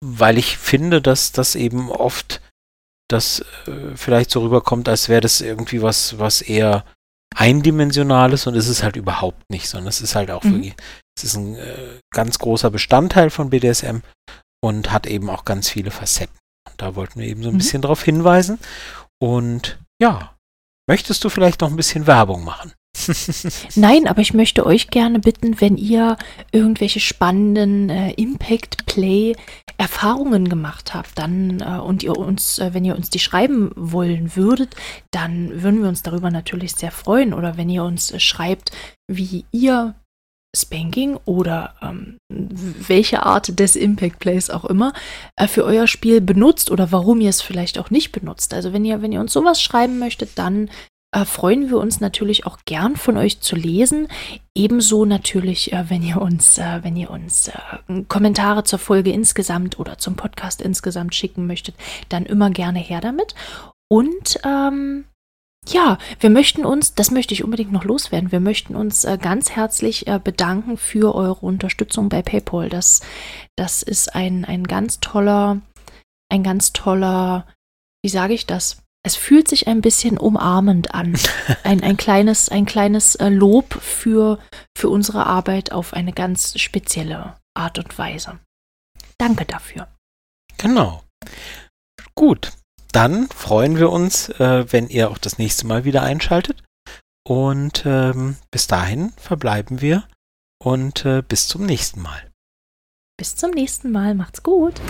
Speaker 2: weil ich finde, dass das eben oft das äh, vielleicht so rüberkommt, als wäre das irgendwie was, was eher eindimensionales und es ist halt überhaupt nicht, sondern es ist halt auch mhm. wirklich, es ist ein äh, ganz großer Bestandteil von BDSM und hat eben auch ganz viele Facetten. Und da wollten wir eben so ein mhm. bisschen darauf hinweisen. Und ja, möchtest du vielleicht noch ein bisschen Werbung machen?
Speaker 1: Nein, aber ich möchte euch gerne bitten, wenn ihr irgendwelche spannenden äh, Impact Play Erfahrungen gemacht habt, dann äh, und ihr uns, äh, wenn ihr uns die schreiben wollen würdet, dann würden wir uns darüber natürlich sehr freuen. Oder wenn ihr uns äh, schreibt, wie ihr Spanking oder ähm, welche Art des Impact Plays auch immer äh, für euer Spiel benutzt oder warum ihr es vielleicht auch nicht benutzt. Also wenn ihr, wenn ihr uns sowas schreiben möchtet, dann äh, freuen wir uns natürlich auch gern von euch zu lesen. Ebenso natürlich, äh, wenn ihr uns, äh, wenn ihr uns äh, Kommentare zur Folge insgesamt oder zum Podcast insgesamt schicken möchtet, dann immer gerne her damit. Und ähm, ja, wir möchten uns, das möchte ich unbedingt noch loswerden, wir möchten uns äh, ganz herzlich äh, bedanken für eure Unterstützung bei PayPal. Das, das ist ein, ein ganz toller, ein ganz toller, wie sage ich das? es fühlt sich ein bisschen umarmend an. Ein, ein kleines, ein kleines äh, Lob für, für unsere Arbeit auf eine ganz spezielle Art und Weise. Danke dafür.
Speaker 2: Genau. Gut, dann freuen wir uns, äh, wenn ihr auch das nächste Mal wieder einschaltet. Und ähm, bis dahin verbleiben wir und äh, bis zum nächsten Mal.
Speaker 1: Bis zum nächsten Mal. Macht's gut.